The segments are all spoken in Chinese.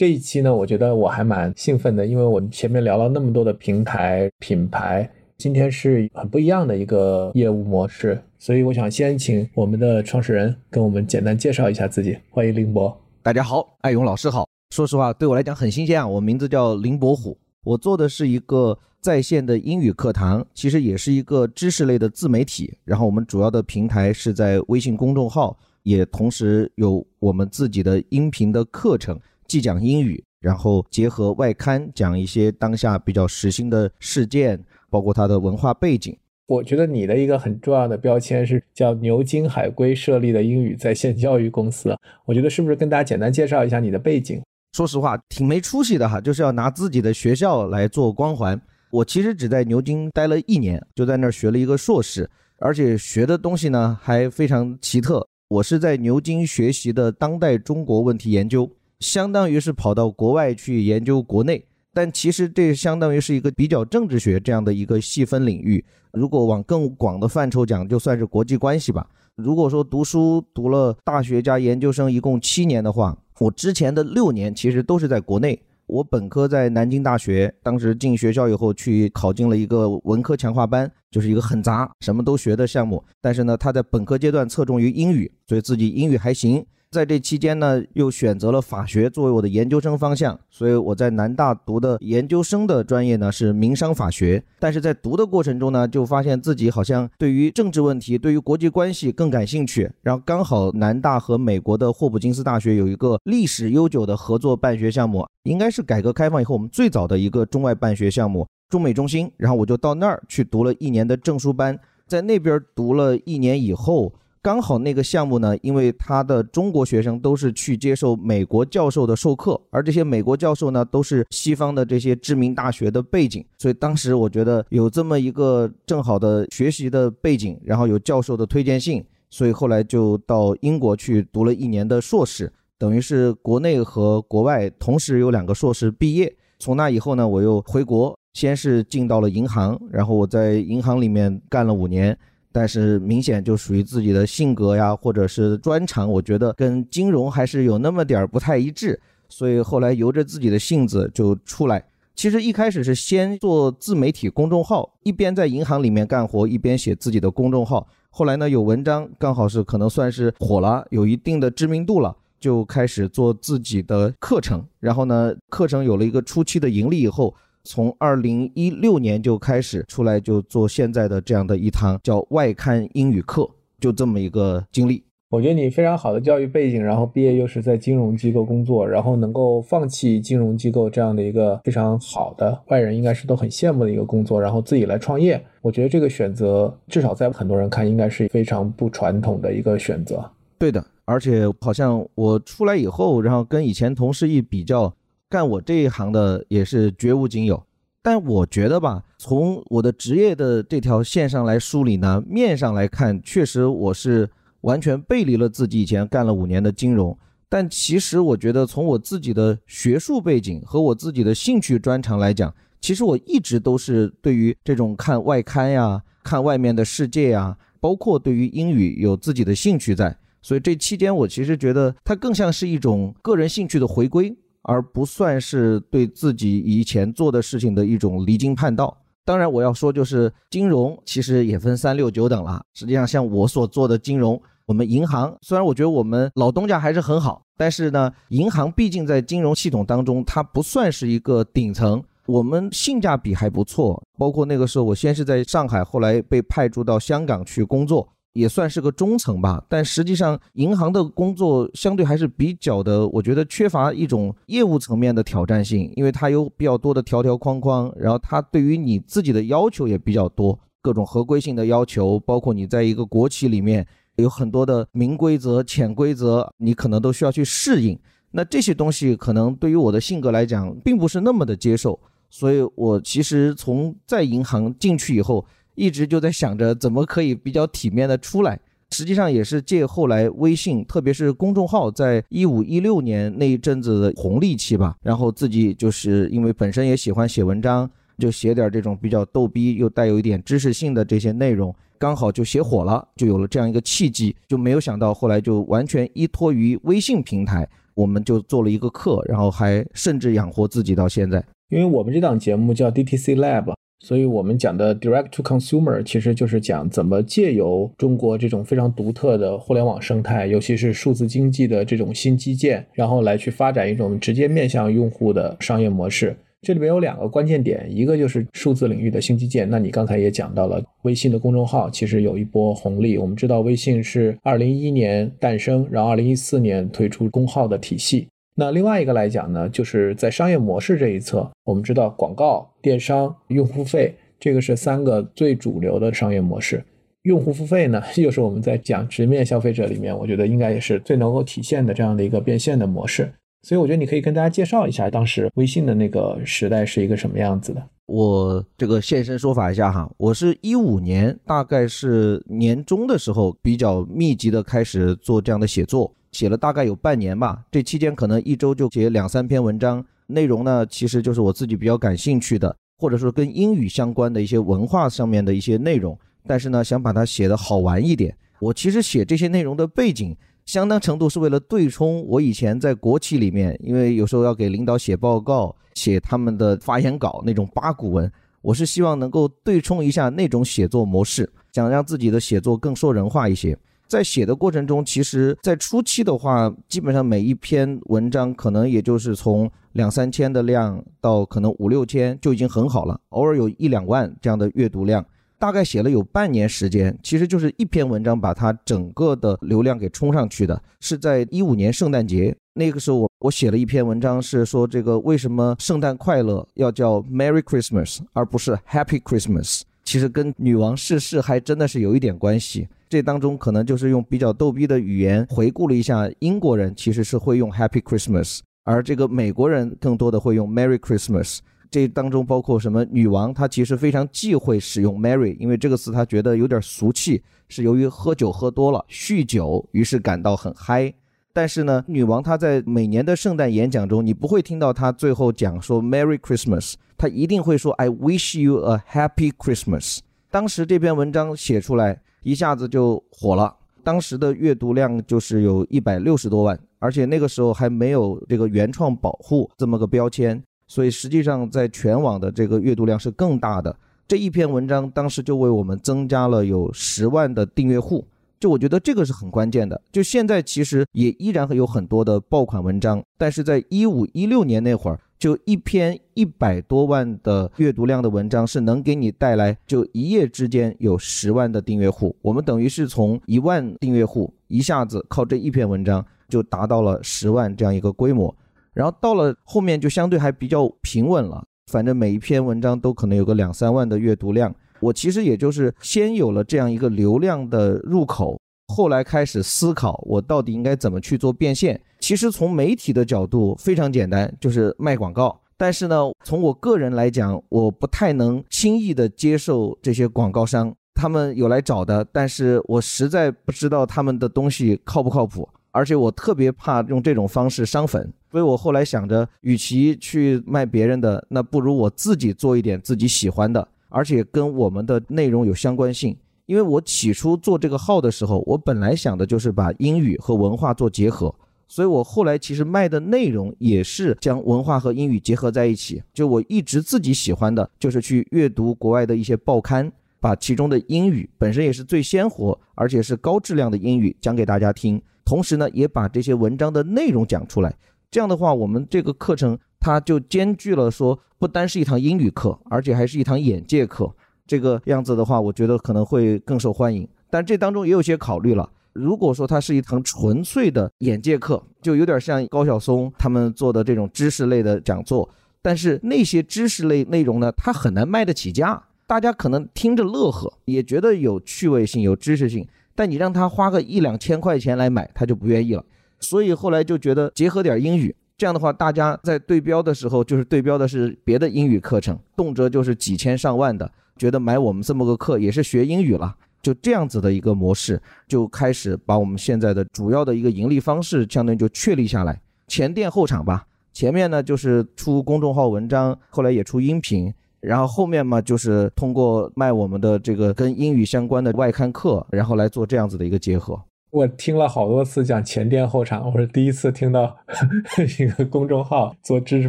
这一期呢，我觉得我还蛮兴奋的，因为我们前面聊了那么多的平台品牌，今天是很不一样的一个业务模式，所以我想先请我们的创始人跟我们简单介绍一下自己。欢迎林博，大家好，艾勇老师好。说实话，对我来讲很新鲜啊，我名字叫林伯虎。我做的是一个在线的英语课堂，其实也是一个知识类的自媒体。然后我们主要的平台是在微信公众号，也同时有我们自己的音频的课程，既讲英语，然后结合外刊讲一些当下比较时兴的事件，包括它的文化背景。我觉得你的一个很重要的标签是叫牛津海归设立的英语在线教育公司。我觉得是不是跟大家简单介绍一下你的背景？说实话，挺没出息的哈，就是要拿自己的学校来做光环。我其实只在牛津待了一年，就在那儿学了一个硕士，而且学的东西呢还非常奇特。我是在牛津学习的当代中国问题研究，相当于是跑到国外去研究国内，但其实这相当于是一个比较政治学这样的一个细分领域。如果往更广的范畴讲，就算是国际关系吧。如果说读书读了大学加研究生一共七年的话，我之前的六年其实都是在国内。我本科在南京大学，当时进学校以后去考进了一个文科强化班，就是一个很杂、什么都学的项目。但是呢，他在本科阶段侧重于英语，所以自己英语还行。在这期间呢，又选择了法学作为我的研究生方向，所以我在南大读的研究生的专业呢是民商法学。但是在读的过程中呢，就发现自己好像对于政治问题、对于国际关系更感兴趣。然后刚好南大和美国的霍普金斯大学有一个历史悠久的合作办学项目，应该是改革开放以后我们最早的一个中外办学项目——中美中心。然后我就到那儿去读了一年的证书班，在那边读了一年以后。刚好那个项目呢，因为他的中国学生都是去接受美国教授的授课，而这些美国教授呢，都是西方的这些知名大学的背景，所以当时我觉得有这么一个正好的学习的背景，然后有教授的推荐信，所以后来就到英国去读了一年的硕士，等于是国内和国外同时有两个硕士毕业。从那以后呢，我又回国，先是进到了银行，然后我在银行里面干了五年。但是明显就属于自己的性格呀，或者是专长，我觉得跟金融还是有那么点儿不太一致，所以后来由着自己的性子就出来。其实一开始是先做自媒体公众号，一边在银行里面干活，一边写自己的公众号。后来呢，有文章刚好是可能算是火了，有一定的知名度了，就开始做自己的课程。然后呢，课程有了一个初期的盈利以后。从二零一六年就开始出来，就做现在的这样的一堂叫外刊英语课，就这么一个经历。我觉得你非常好的教育背景，然后毕业又是在金融机构工作，然后能够放弃金融机构这样的一个非常好的外人应该是都很羡慕的一个工作，然后自己来创业。我觉得这个选择至少在很多人看应该是非常不传统的一个选择。对的，而且好像我出来以后，然后跟以前同事一比较。干我这一行的也是绝无仅有，但我觉得吧，从我的职业的这条线上来梳理呢，面上来看，确实我是完全背离了自己以前干了五年的金融。但其实我觉得，从我自己的学术背景和我自己的兴趣专长来讲，其实我一直都是对于这种看外刊呀、看外面的世界呀，包括对于英语有自己的兴趣在。所以这期间，我其实觉得它更像是一种个人兴趣的回归。而不算是对自己以前做的事情的一种离经叛道。当然，我要说就是金融其实也分三六九等了。实际上，像我所做的金融，我们银行虽然我觉得我们老东家还是很好，但是呢，银行毕竟在金融系统当中，它不算是一个顶层，我们性价比还不错。包括那个时候，我先是在上海，后来被派驻到香港去工作。也算是个中层吧，但实际上银行的工作相对还是比较的，我觉得缺乏一种业务层面的挑战性，因为它有比较多的条条框框，然后它对于你自己的要求也比较多，各种合规性的要求，包括你在一个国企里面有很多的明规则、潜规则，你可能都需要去适应。那这些东西可能对于我的性格来讲，并不是那么的接受，所以我其实从在银行进去以后，一直就在想着怎么可以比较体面的出来。实际上也是借后来微信，特别是公众号，在一五一六年那一阵子的红利期吧，然后自己就是因为本身也喜欢写文章，就写点这种比较逗逼又带有一点知识性的这些内容，刚好就写火了，就有了这样一个契机。就没有想到后来就完全依托于微信平台，我们就做了一个课，然后还甚至养活自己到现在。因为我们这档节目叫 DTC Lab。所以，我们讲的 direct to consumer 其实就是讲怎么借由中国这种非常独特的互联网生态，尤其是数字经济的这种新基建，然后来去发展一种直接面向用户的商业模式。这里面有两个关键点，一个就是数字领域的新基建。那你刚才也讲到了，微信的公众号其实有一波红利。我们知道，微信是二零一一年诞生，然后二零一四年推出公号的体系。那另外一个来讲呢，就是在商业模式这一侧，我们知道广告、电商、用户费，这个是三个最主流的商业模式。用户付费呢，又是我们在讲直面消费者里面，我觉得应该也是最能够体现的这样的一个变现的模式。所以我觉得你可以跟大家介绍一下，当时微信的那个时代是一个什么样子的。我这个现身说法一下哈，我是一五年，大概是年中的时候，比较密集的开始做这样的写作。写了大概有半年吧，这期间可能一周就写两三篇文章，内容呢其实就是我自己比较感兴趣的，或者说跟英语相关的一些文化上面的一些内容，但是呢想把它写得好玩一点。我其实写这些内容的背景，相当程度是为了对冲我以前在国企里面，因为有时候要给领导写报告、写他们的发言稿那种八股文，我是希望能够对冲一下那种写作模式，想让自己的写作更说人话一些。在写的过程中，其实，在初期的话，基本上每一篇文章可能也就是从两三千的量到可能五六千就已经很好了，偶尔有一两万这样的阅读量。大概写了有半年时间，其实就是一篇文章把它整个的流量给冲上去的。是在一五年圣诞节那个时候，我我写了一篇文章，是说这个为什么圣诞快乐要叫 Merry Christmas 而不是 Happy Christmas。其实跟女王逝世还真的是有一点关系。这当中可能就是用比较逗逼的语言回顾了一下，英国人其实是会用 Happy Christmas，而这个美国人更多的会用 Merry Christmas。这当中包括什么？女王她其实非常忌讳使用 Merry，因为这个词她觉得有点俗气，是由于喝酒喝多了，酗酒，于是感到很嗨。但是呢，女王她在每年的圣诞演讲中，你不会听到她最后讲说 Merry Christmas，她一定会说 I wish you a Happy Christmas。当时这篇文章写出来。一下子就火了，当时的阅读量就是有一百六十多万，而且那个时候还没有这个原创保护这么个标签，所以实际上在全网的这个阅读量是更大的。这一篇文章当时就为我们增加了有十万的订阅户，就我觉得这个是很关键的。就现在其实也依然会有很多的爆款文章，但是在一五一六年那会儿。就一篇一百多万的阅读量的文章，是能给你带来就一夜之间有十万的订阅户。我们等于是从一万订阅户一下子靠这一篇文章就达到了十万这样一个规模。然后到了后面就相对还比较平稳了，反正每一篇文章都可能有个两三万的阅读量。我其实也就是先有了这样一个流量的入口。后来开始思考，我到底应该怎么去做变现？其实从媒体的角度非常简单，就是卖广告。但是呢，从我个人来讲，我不太能轻易的接受这些广告商，他们有来找的，但是我实在不知道他们的东西靠不靠谱，而且我特别怕用这种方式伤粉。所以我后来想着，与其去卖别人的，那不如我自己做一点自己喜欢的，而且跟我们的内容有相关性。因为我起初做这个号的时候，我本来想的就是把英语和文化做结合，所以我后来其实卖的内容也是将文化和英语结合在一起。就我一直自己喜欢的就是去阅读国外的一些报刊，把其中的英语本身也是最鲜活，而且是高质量的英语讲给大家听，同时呢也把这些文章的内容讲出来。这样的话，我们这个课程它就兼具了说不单是一堂英语课，而且还是一堂眼界课。这个样子的话，我觉得可能会更受欢迎，但这当中也有些考虑了。如果说它是一堂纯粹的眼界课，就有点像高晓松他们做的这种知识类的讲座，但是那些知识类内容呢，它很难卖得起价。大家可能听着乐呵，也觉得有趣味性、有知识性，但你让他花个一两千块钱来买，他就不愿意了。所以后来就觉得结合点英语，这样的话大家在对标的时候就是对标的是别的英语课程，动辄就是几千上万的，觉得买我们这么个课也是学英语了。就这样子的一个模式，就开始把我们现在的主要的一个盈利方式，相当于就确立下来。前店后厂吧，前面呢就是出公众号文章，后来也出音频，然后后面嘛就是通过卖我们的这个跟英语相关的外刊课，然后来做这样子的一个结合。我听了好多次讲前店后厂，我是第一次听到 一个公众号做知识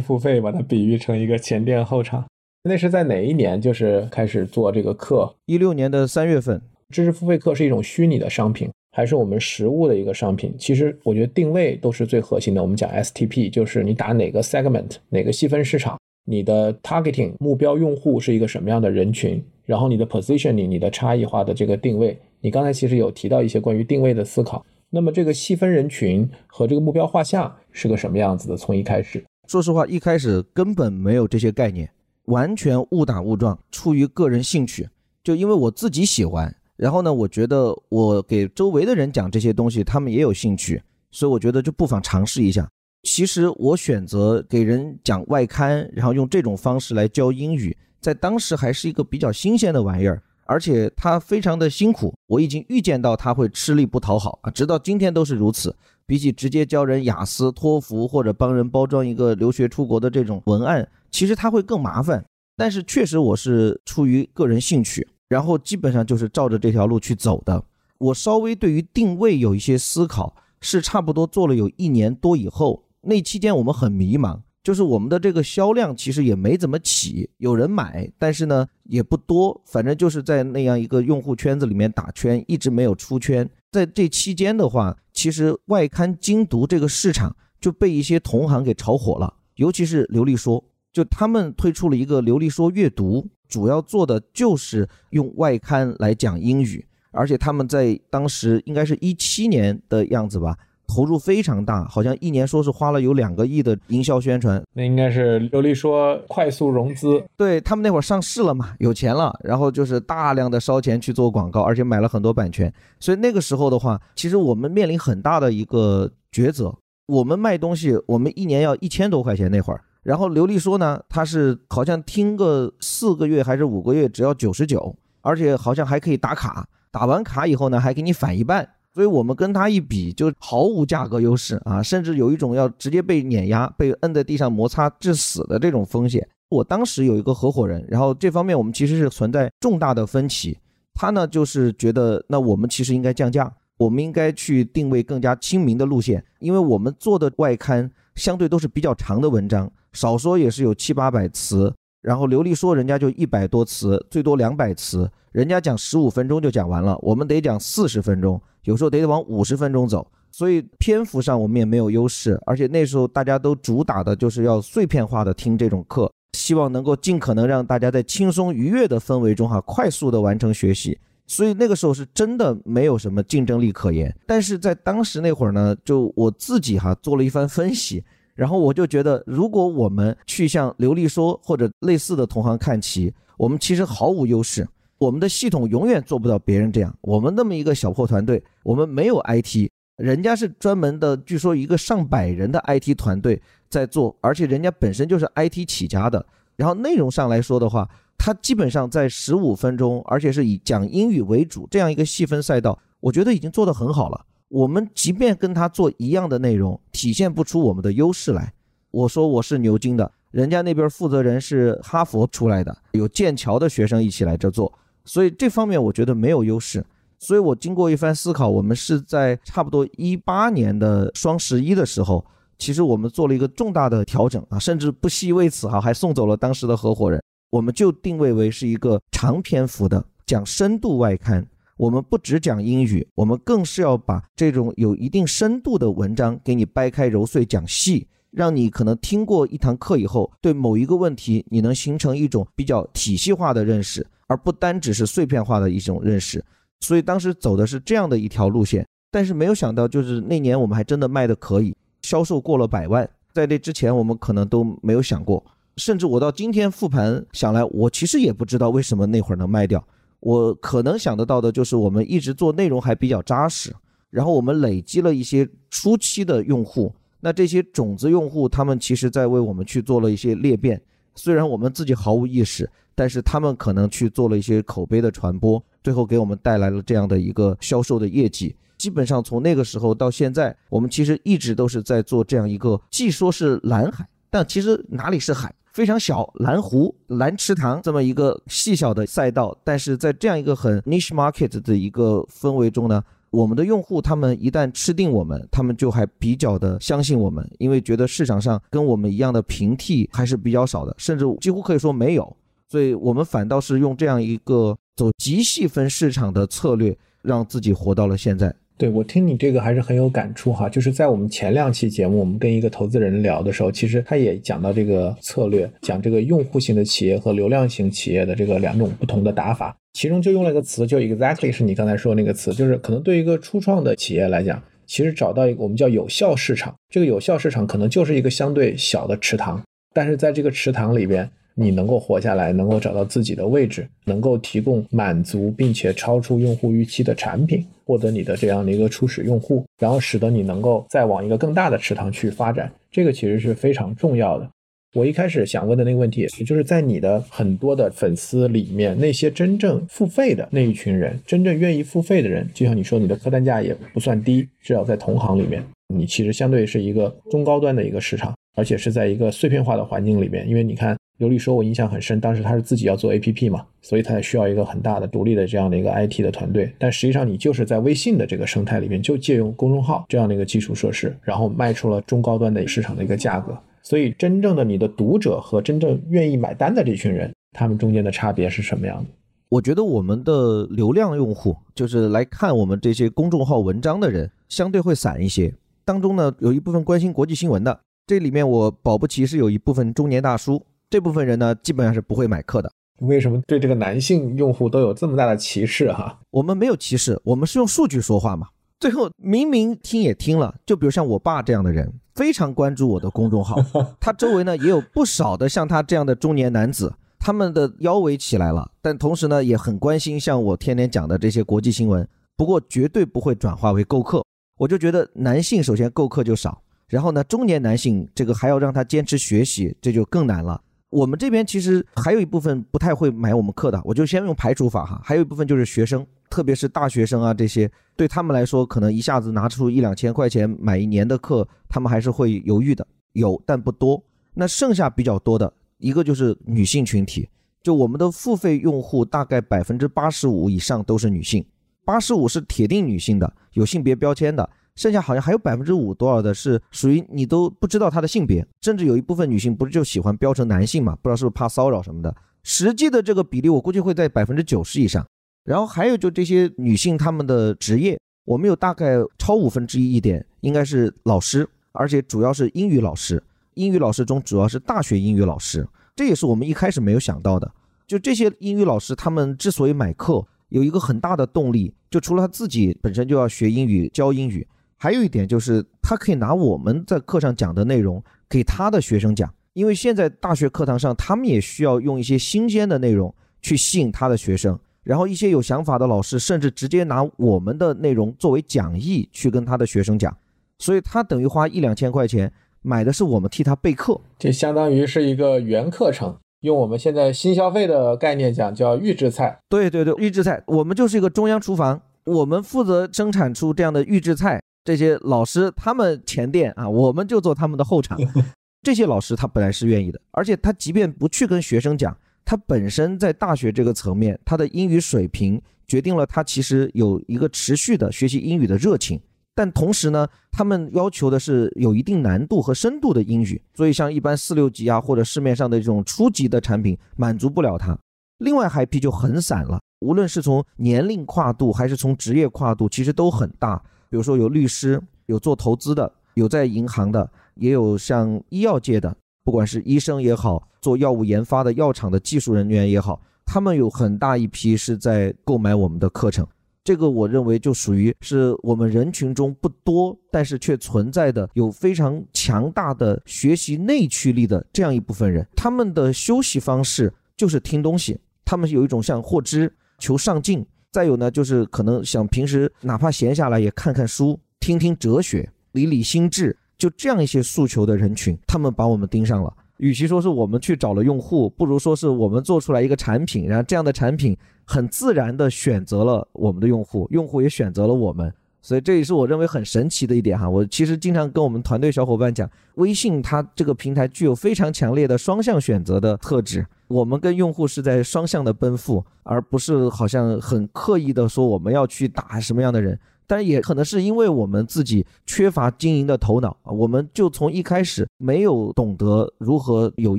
付费，把它比喻成一个前店后厂。那是在哪一年？就是开始做这个课？一六年的三月份。知识付费课是一种虚拟的商品，还是我们实物的一个商品？其实我觉得定位都是最核心的。我们讲 STP，就是你打哪个 segment，哪个细分市场，你的 targeting 目标用户是一个什么样的人群，然后你的 positioning，你的差异化的这个定位。你刚才其实有提到一些关于定位的思考。那么这个细分人群和这个目标画像是个什么样子的？从一开始，说实话，一开始根本没有这些概念，完全误打误撞，出于个人兴趣，就因为我自己喜欢。然后呢，我觉得我给周围的人讲这些东西，他们也有兴趣，所以我觉得就不妨尝试一下。其实我选择给人讲外刊，然后用这种方式来教英语，在当时还是一个比较新鲜的玩意儿，而且它非常的辛苦。我已经预见到它会吃力不讨好啊，直到今天都是如此。比起直接教人雅思、托福或者帮人包装一个留学出国的这种文案，其实它会更麻烦。但是确实我是出于个人兴趣。然后基本上就是照着这条路去走的。我稍微对于定位有一些思考，是差不多做了有一年多以后。那期间我们很迷茫，就是我们的这个销量其实也没怎么起，有人买，但是呢也不多，反正就是在那样一个用户圈子里面打圈，一直没有出圈。在这期间的话，其实外刊精读这个市场就被一些同行给炒火了，尤其是流利说，就他们推出了一个流利说阅读。主要做的就是用外刊来讲英语，而且他们在当时应该是一七年的样子吧，投入非常大，好像一年说是花了有两个亿的营销宣传。那应该是刘丽说快速融资，对他们那会儿上市了嘛，有钱了，然后就是大量的烧钱去做广告，而且买了很多版权。所以那个时候的话，其实我们面临很大的一个抉择，我们卖东西，我们一年要一千多块钱那会儿。然后刘丽说呢，他是好像听个四个月还是五个月，只要九十九，而且好像还可以打卡，打完卡以后呢，还给你返一半。所以我们跟他一比，就毫无价格优势啊，甚至有一种要直接被碾压、被摁在地上摩擦致死的这种风险。我当时有一个合伙人，然后这方面我们其实是存在重大的分歧。他呢就是觉得，那我们其实应该降价，我们应该去定位更加亲民的路线，因为我们做的外刊相对都是比较长的文章。少说也是有七八百词，然后刘丽说人家就一百多词，最多两百词，人家讲十五分钟就讲完了，我们得讲四十分钟，有时候得往五十分钟走，所以篇幅上我们也没有优势，而且那时候大家都主打的就是要碎片化的听这种课，希望能够尽可能让大家在轻松愉悦的氛围中哈，快速的完成学习，所以那个时候是真的没有什么竞争力可言。但是在当时那会儿呢，就我自己哈做了一番分析。然后我就觉得，如果我们去向刘丽说或者类似的同行看齐，我们其实毫无优势。我们的系统永远做不到别人这样。我们那么一个小破团队，我们没有 IT，人家是专门的，据说一个上百人的 IT 团队在做，而且人家本身就是 IT 起家的。然后内容上来说的话，他基本上在十五分钟，而且是以讲英语为主这样一个细分赛道，我觉得已经做得很好了。我们即便跟他做一样的内容，体现不出我们的优势来。我说我是牛津的，人家那边负责人是哈佛出来的，有剑桥的学生一起来这做，所以这方面我觉得没有优势。所以我经过一番思考，我们是在差不多一八年的双十一的时候，其实我们做了一个重大的调整啊，甚至不惜为此哈，还送走了当时的合伙人。我们就定位为是一个长篇幅的讲深度外刊。我们不只讲英语，我们更是要把这种有一定深度的文章给你掰开揉碎讲细，让你可能听过一堂课以后，对某一个问题你能形成一种比较体系化的认识，而不单只是碎片化的一种认识。所以当时走的是这样的一条路线，但是没有想到，就是那年我们还真的卖的可以，销售过了百万。在这之前，我们可能都没有想过，甚至我到今天复盘想来，我其实也不知道为什么那会儿能卖掉。我可能想得到的就是，我们一直做内容还比较扎实，然后我们累积了一些初期的用户，那这些种子用户他们其实在为我们去做了一些裂变，虽然我们自己毫无意识，但是他们可能去做了一些口碑的传播，最后给我们带来了这样的一个销售的业绩。基本上从那个时候到现在，我们其实一直都是在做这样一个，既说是蓝海，但其实哪里是海，非常小，蓝湖、蓝池塘这么一个细小的赛道。但是在这样一个很 niche market 的一个氛围中呢，我们的用户他们一旦吃定我们，他们就还比较的相信我们，因为觉得市场上跟我们一样的平替还是比较少的，甚至几乎可以说没有。所以我们反倒是用这样一个走极细分市场的策略，让自己活到了现在。对我听你这个还是很有感触哈，就是在我们前两期节目，我们跟一个投资人聊的时候，其实他也讲到这个策略，讲这个用户型的企业和流量型企业的这个两种不同的打法，其中就用了一个词，就 exactly 是你刚才说那个词，就是可能对一个初创的企业来讲，其实找到一个我们叫有效市场，这个有效市场可能就是一个相对小的池塘，但是在这个池塘里边。你能够活下来，能够找到自己的位置，能够提供满足并且超出用户预期的产品，获得你的这样的一个初始用户，然后使得你能够再往一个更大的池塘去发展，这个其实是非常重要的。我一开始想问的那个问题，也就是在你的很多的粉丝里面，那些真正付费的那一群人，真正愿意付费的人，就像你说，你的客单价也不算低，至少在同行里面，你其实相对是一个中高端的一个市场，而且是在一个碎片化的环境里面，因为你看。刘丽说：“我印象很深，当时他是自己要做 APP 嘛，所以他也需要一个很大的独立的这样的一个 IT 的团队。但实际上，你就是在微信的这个生态里面，就借用公众号这样的一个基础设施，然后卖出了中高端的市场的一个价格。所以，真正的你的读者和真正愿意买单的这群人，他们中间的差别是什么样的？我觉得我们的流量用户，就是来看我们这些公众号文章的人，相对会散一些。当中呢，有一部分关心国际新闻的，这里面我保不齐是有一部分中年大叔。”这部分人呢，基本上是不会买课的。为什么对这个男性用户都有这么大的歧视？哈，我们没有歧视，我们是用数据说话嘛。最后明明听也听了，就比如像我爸这样的人，非常关注我的公众号，他周围呢也有不少的像他这样的中年男子，他们的腰围起来了，但同时呢也很关心像我天天讲的这些国际新闻。不过绝对不会转化为购课。我就觉得男性首先购课就少，然后呢中年男性这个还要让他坚持学习，这就更难了。我们这边其实还有一部分不太会买我们课的，我就先用排除法哈。还有一部分就是学生，特别是大学生啊这些，对他们来说，可能一下子拿出一两千块钱买一年的课，他们还是会犹豫的，有但不多。那剩下比较多的一个就是女性群体，就我们的付费用户大概百分之八十五以上都是女性，八十五是铁定女性的，有性别标签的。剩下好像还有百分之五多少的是属于你都不知道她的性别，甚至有一部分女性不是就喜欢标成男性嘛？不知道是不是怕骚扰什么的。实际的这个比例我估计会在百分之九十以上。然后还有就这些女性她们的职业，我们有大概超五分之一一点应该是老师，而且主要是英语老师。英语老师中主要是大学英语老师，这也是我们一开始没有想到的。就这些英语老师，他们之所以买课，有一个很大的动力，就除了他自己本身就要学英语教英语。还有一点就是，他可以拿我们在课上讲的内容给他的学生讲，因为现在大学课堂上，他们也需要用一些新鲜的内容去吸引他的学生。然后一些有想法的老师，甚至直接拿我们的内容作为讲义去跟他的学生讲，所以他等于花一两千块钱买的是我们替他备课，这相当于是一个原课程。用我们现在新消费的概念讲，叫预制菜。对对对，预制菜，我们就是一个中央厨房，我们负责生产出这样的预制菜。这些老师他们前店啊，我们就做他们的后场。这些老师他本来是愿意的，而且他即便不去跟学生讲，他本身在大学这个层面，他的英语水平决定了他其实有一个持续的学习英语的热情。但同时呢，他们要求的是有一定难度和深度的英语，所以像一般四六级啊或者市面上的这种初级的产品满足不了他。另外还一批就很散了，无论是从年龄跨度还是从职业跨度，其实都很大。比如说有律师，有做投资的，有在银行的，也有像医药界的，不管是医生也好，做药物研发的药厂的技术人员也好，他们有很大一批是在购买我们的课程。这个我认为就属于是我们人群中不多，但是却存在的有非常强大的学习内驱力的这样一部分人。他们的休息方式就是听东西，他们有一种像获知、求上进。再有呢，就是可能想平时哪怕闲下来也看看书、听听哲学、理理心智，就这样一些诉求的人群，他们把我们盯上了。与其说是我们去找了用户，不如说是我们做出来一个产品，然后这样的产品很自然的选择了我们的用户，用户也选择了我们。所以这也是我认为很神奇的一点哈。我其实经常跟我们团队小伙伴讲，微信它这个平台具有非常强烈的双向选择的特质。我们跟用户是在双向的奔赴，而不是好像很刻意的说我们要去打什么样的人。但也可能是因为我们自己缺乏经营的头脑啊，我们就从一开始没有懂得如何有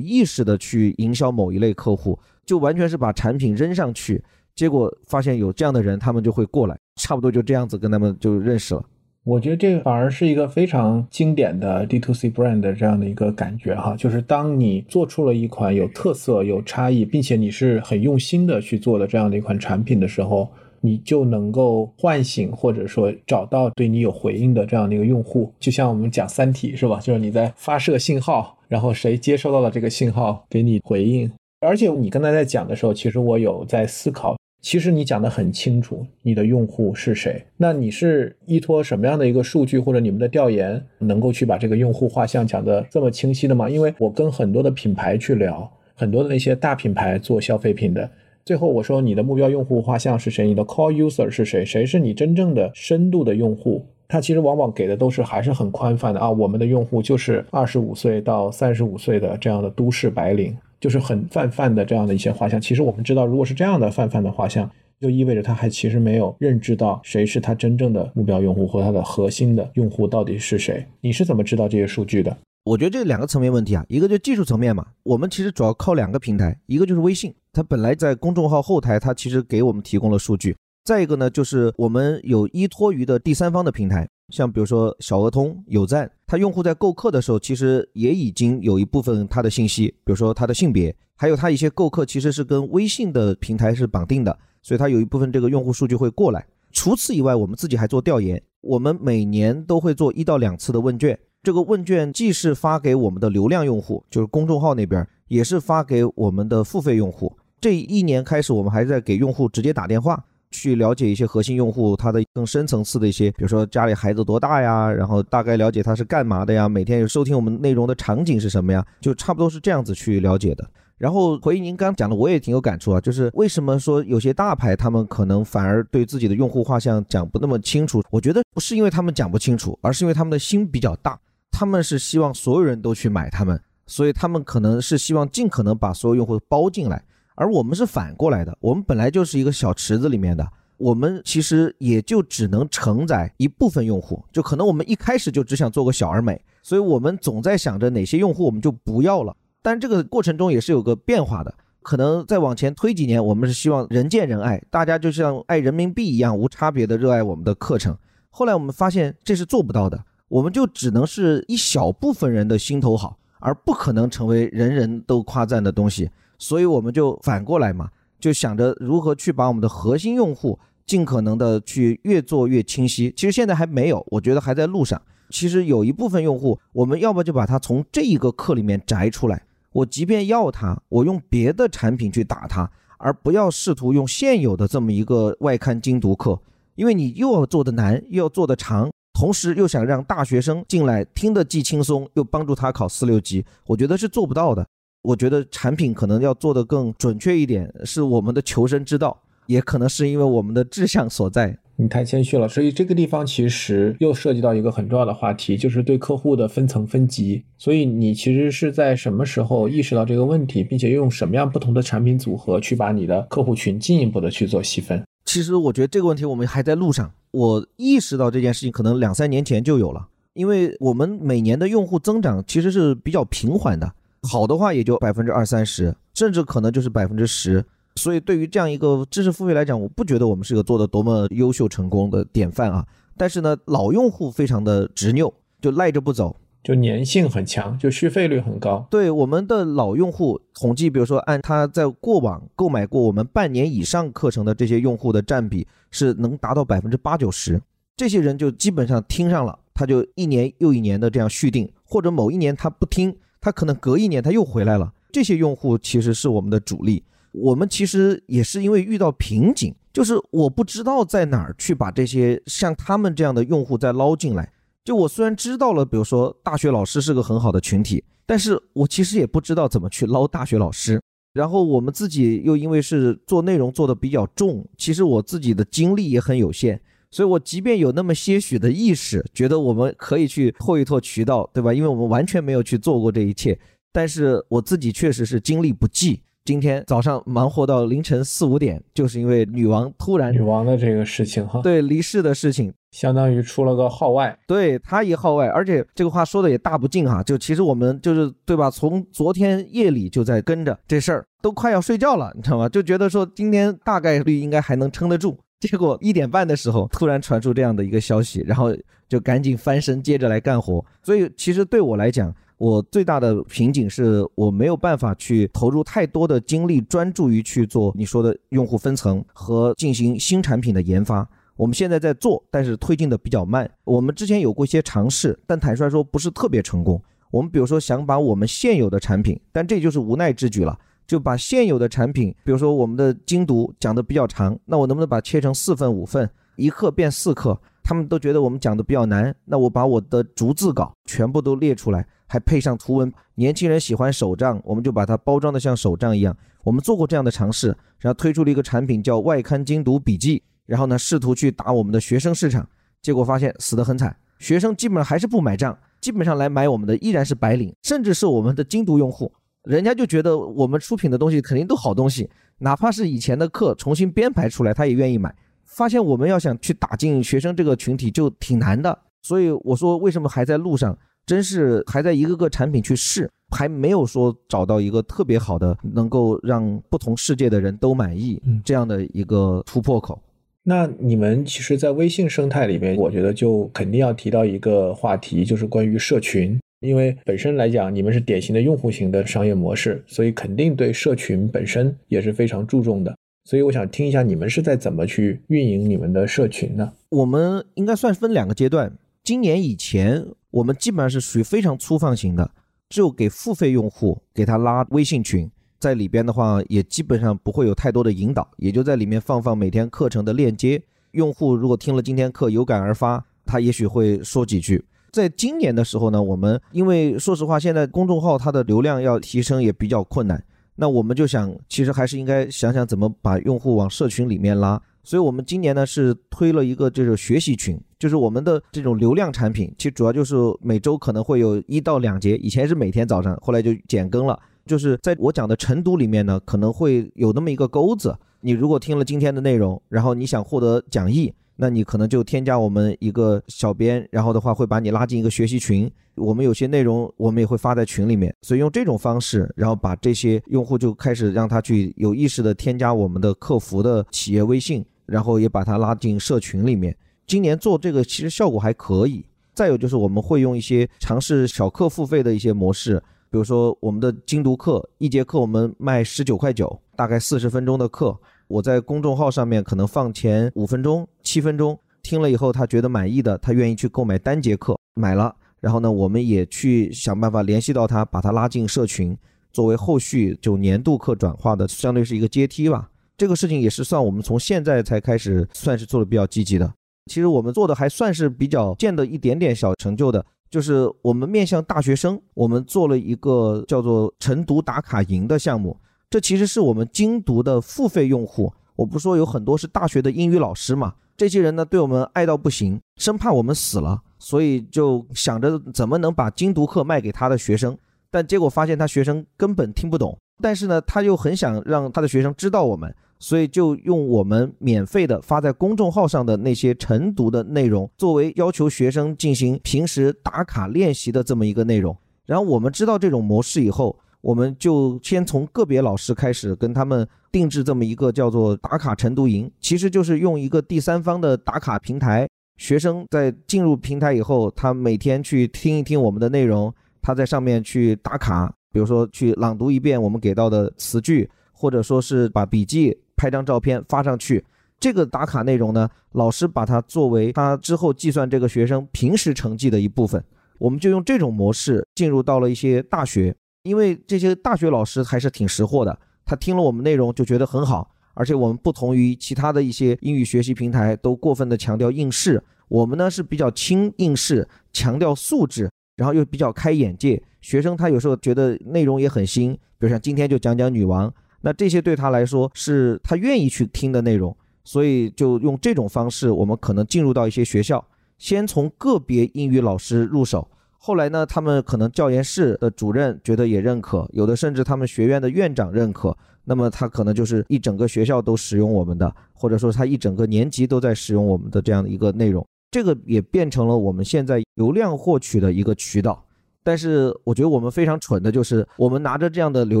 意识的去营销某一类客户，就完全是把产品扔上去。结果发现有这样的人，他们就会过来，差不多就这样子跟他们就认识了。我觉得这反而是一个非常经典的 D to C brand 的这样的一个感觉哈，就是当你做出了一款有特色、有差异，并且你是很用心的去做的这样的一款产品的时候，你就能够唤醒或者说找到对你有回应的这样的一个用户。就像我们讲《三体》是吧？就是你在发射信号，然后谁接收到了这个信号给你回应。而且你刚才在讲的时候，其实我有在思考。其实你讲的很清楚，你的用户是谁？那你是依托什么样的一个数据或者你们的调研，能够去把这个用户画像讲的这么清晰的吗？因为我跟很多的品牌去聊，很多的那些大品牌做消费品的，最后我说你的目标用户画像是谁？你的 core user 是谁？谁是你真正的深度的用户？他其实往往给的都是还是很宽泛的啊，我们的用户就是二十五岁到三十五岁的这样的都市白领。就是很泛泛的这样的一些画像，其实我们知道，如果是这样的泛泛的画像，就意味着他还其实没有认知到谁是他真正的目标用户或他的核心的用户到底是谁。你是怎么知道这些数据的？我觉得这两个层面问题啊，一个就技术层面嘛，我们其实主要靠两个平台，一个就是微信，它本来在公众号后台，它其实给我们提供了数据；再一个呢，就是我们有依托于的第三方的平台。像比如说小额通、有赞，它用户在购客的时候，其实也已经有一部分他的信息，比如说他的性别，还有他一些购客其实是跟微信的平台是绑定的，所以他有一部分这个用户数据会过来。除此以外，我们自己还做调研，我们每年都会做一到两次的问卷，这个问卷既是发给我们的流量用户，就是公众号那边，也是发给我们的付费用户。这一年开始，我们还在给用户直接打电话。去了解一些核心用户，他的更深层次的一些，比如说家里孩子多大呀，然后大概了解他是干嘛的呀，每天有收听我们内容的场景是什么呀，就差不多是这样子去了解的。然后回应您刚讲的，我也挺有感触啊，就是为什么说有些大牌他们可能反而对自己的用户画像讲不那么清楚？我觉得不是因为他们讲不清楚，而是因为他们的心比较大，他们是希望所有人都去买他们，所以他们可能是希望尽可能把所有用户包进来。而我们是反过来的，我们本来就是一个小池子里面的，我们其实也就只能承载一部分用户，就可能我们一开始就只想做个小而美，所以我们总在想着哪些用户我们就不要了。但这个过程中也是有个变化的，可能再往前推几年，我们是希望人见人爱，大家就像爱人民币一样无差别的热爱我们的课程。后来我们发现这是做不到的，我们就只能是一小部分人的心头好，而不可能成为人人都夸赞的东西。所以我们就反过来嘛，就想着如何去把我们的核心用户尽可能的去越做越清晰。其实现在还没有，我觉得还在路上。其实有一部分用户，我们要不就把它从这一个课里面摘出来。我即便要它，我用别的产品去打它，而不要试图用现有的这么一个外刊精读课，因为你又要做的难，又要做的长，同时又想让大学生进来听得既轻松，又帮助他考四六级，我觉得是做不到的。我觉得产品可能要做得更准确一点，是我们的求生之道，也可能是因为我们的志向所在。你太谦虚了，所以这个地方其实又涉及到一个很重要的话题，就是对客户的分层分级。所以你其实是在什么时候意识到这个问题，并且用什么样不同的产品组合去把你的客户群进一步的去做细分？其实我觉得这个问题我们还在路上。我意识到这件事情可能两三年前就有了，因为我们每年的用户增长其实是比较平缓的。好的话也就百分之二三十，甚至可能就是百分之十。所以对于这样一个知识付费来讲，我不觉得我们是个做的多么优秀成功的典范啊。但是呢，老用户非常的执拗，就赖着不走，就粘性很强，就续费率很高。对我们的老用户统计，比如说按他在过往购买过我们半年以上课程的这些用户的占比，是能达到百分之八九十。这些人就基本上听上了，他就一年又一年的这样续订，或者某一年他不听。他可能隔一年他又回来了，这些用户其实是我们的主力。我们其实也是因为遇到瓶颈，就是我不知道在哪儿去把这些像他们这样的用户再捞进来。就我虽然知道了，比如说大学老师是个很好的群体，但是我其实也不知道怎么去捞大学老师。然后我们自己又因为是做内容做的比较重，其实我自己的精力也很有限，所以我即便有那么些许的意识，觉得我们可以去拓一拓渠道，对吧？因为我们完全没有去做过这一切，但是我自己确实是精力不济。今天早上忙活到凌晨四五点，就是因为女王突然女王的这个事情哈，对离世的事情，相当于出了个号外，对他一号外，而且这个话说的也大不敬哈，就其实我们就是对吧？从昨天夜里就在跟着这事儿，都快要睡觉了，你知道吗？就觉得说今天大概率应该还能撑得住，结果一点半的时候突然传出这样的一个消息，然后就赶紧翻身接着来干活。所以其实对我来讲。我最大的瓶颈是我没有办法去投入太多的精力，专注于去做你说的用户分层和进行新产品的研发。我们现在在做，但是推进的比较慢。我们之前有过一些尝试，但坦率说不是特别成功。我们比如说想把我们现有的产品，但这就是无奈之举了，就把现有的产品，比如说我们的精读讲的比较长，那我能不能把切成四份、五份，一课变四课？他们都觉得我们讲的比较难，那我把我的逐字稿全部都列出来。还配上图文，年轻人喜欢手账，我们就把它包装的像手账一样。我们做过这样的尝试，然后推出了一个产品叫外刊精读笔记，然后呢试图去打我们的学生市场，结果发现死得很惨，学生基本上还是不买账，基本上来买我们的依然是白领，甚至是我们的精读用户，人家就觉得我们出品的东西肯定都好东西，哪怕是以前的课重新编排出来，他也愿意买。发现我们要想去打进学生这个群体就挺难的，所以我说为什么还在路上？真是还在一个个产品去试，还没有说找到一个特别好的能够让不同世界的人都满意这样的一个突破口。那你们其实，在微信生态里面，我觉得就肯定要提到一个话题，就是关于社群。因为本身来讲，你们是典型的用户型的商业模式，所以肯定对社群本身也是非常注重的。所以我想听一下，你们是在怎么去运营你们的社群呢？我们应该算分两个阶段。今年以前。我们基本上是属于非常粗放型的，只有给付费用户给他拉微信群，在里边的话也基本上不会有太多的引导，也就在里面放放每天课程的链接。用户如果听了今天课有感而发，他也许会说几句。在今年的时候呢，我们因为说实话，现在公众号它的流量要提升也比较困难，那我们就想，其实还是应该想想怎么把用户往社群里面拉。所以，我们今年呢是推了一个这个学习群，就是我们的这种流量产品，其实主要就是每周可能会有一到两节，以前是每天早上，后来就减更了。就是在我讲的晨读里面呢，可能会有那么一个钩子，你如果听了今天的内容，然后你想获得讲义，那你可能就添加我们一个小编，然后的话会把你拉进一个学习群。我们有些内容我们也会发在群里面，所以用这种方式，然后把这些用户就开始让他去有意识的添加我们的客服的企业微信。然后也把它拉进社群里面。今年做这个其实效果还可以。再有就是我们会用一些尝试小课付费的一些模式，比如说我们的精读课，一节课我们卖十九块九，大概四十分钟的课。我在公众号上面可能放前五分钟、七分钟，听了以后他觉得满意的，他愿意去购买单节课，买了。然后呢，我们也去想办法联系到他，把他拉进社群，作为后续就年度课转化的，相对是一个阶梯吧。这个事情也是算我们从现在才开始算是做的比较积极的。其实我们做的还算是比较见的一点点小成就的，就是我们面向大学生，我们做了一个叫做晨读打卡营的项目。这其实是我们精读的付费用户。我不说有很多是大学的英语老师嘛，这些人呢对我们爱到不行，生怕我们死了，所以就想着怎么能把精读课卖给他的学生。但结果发现他学生根本听不懂，但是呢他又很想让他的学生知道我们。所以就用我们免费的发在公众号上的那些晨读的内容，作为要求学生进行平时打卡练习的这么一个内容。然后我们知道这种模式以后，我们就先从个别老师开始跟他们定制这么一个叫做打卡晨读营，其实就是用一个第三方的打卡平台，学生在进入平台以后，他每天去听一听我们的内容，他在上面去打卡，比如说去朗读一遍我们给到的词句，或者说是把笔记。拍张照片发上去，这个打卡内容呢，老师把它作为他之后计算这个学生平时成绩的一部分。我们就用这种模式进入到了一些大学，因为这些大学老师还是挺识货的，他听了我们内容就觉得很好，而且我们不同于其他的一些英语学习平台都过分的强调应试，我们呢是比较轻应试，强调素质，然后又比较开眼界。学生他有时候觉得内容也很新，比如像今天就讲讲女王，那这些对他来说是他愿意去听的内容，所以就用这种方式，我们可能进入到一些学校，先从个别英语老师入手。后来呢，他们可能教研室的主任觉得也认可，有的甚至他们学院的院长认可，那么他可能就是一整个学校都使用我们的，或者说他一整个年级都在使用我们的这样的一个内容，这个也变成了我们现在流量获取的一个渠道。但是我觉得我们非常蠢的就是，我们拿着这样的流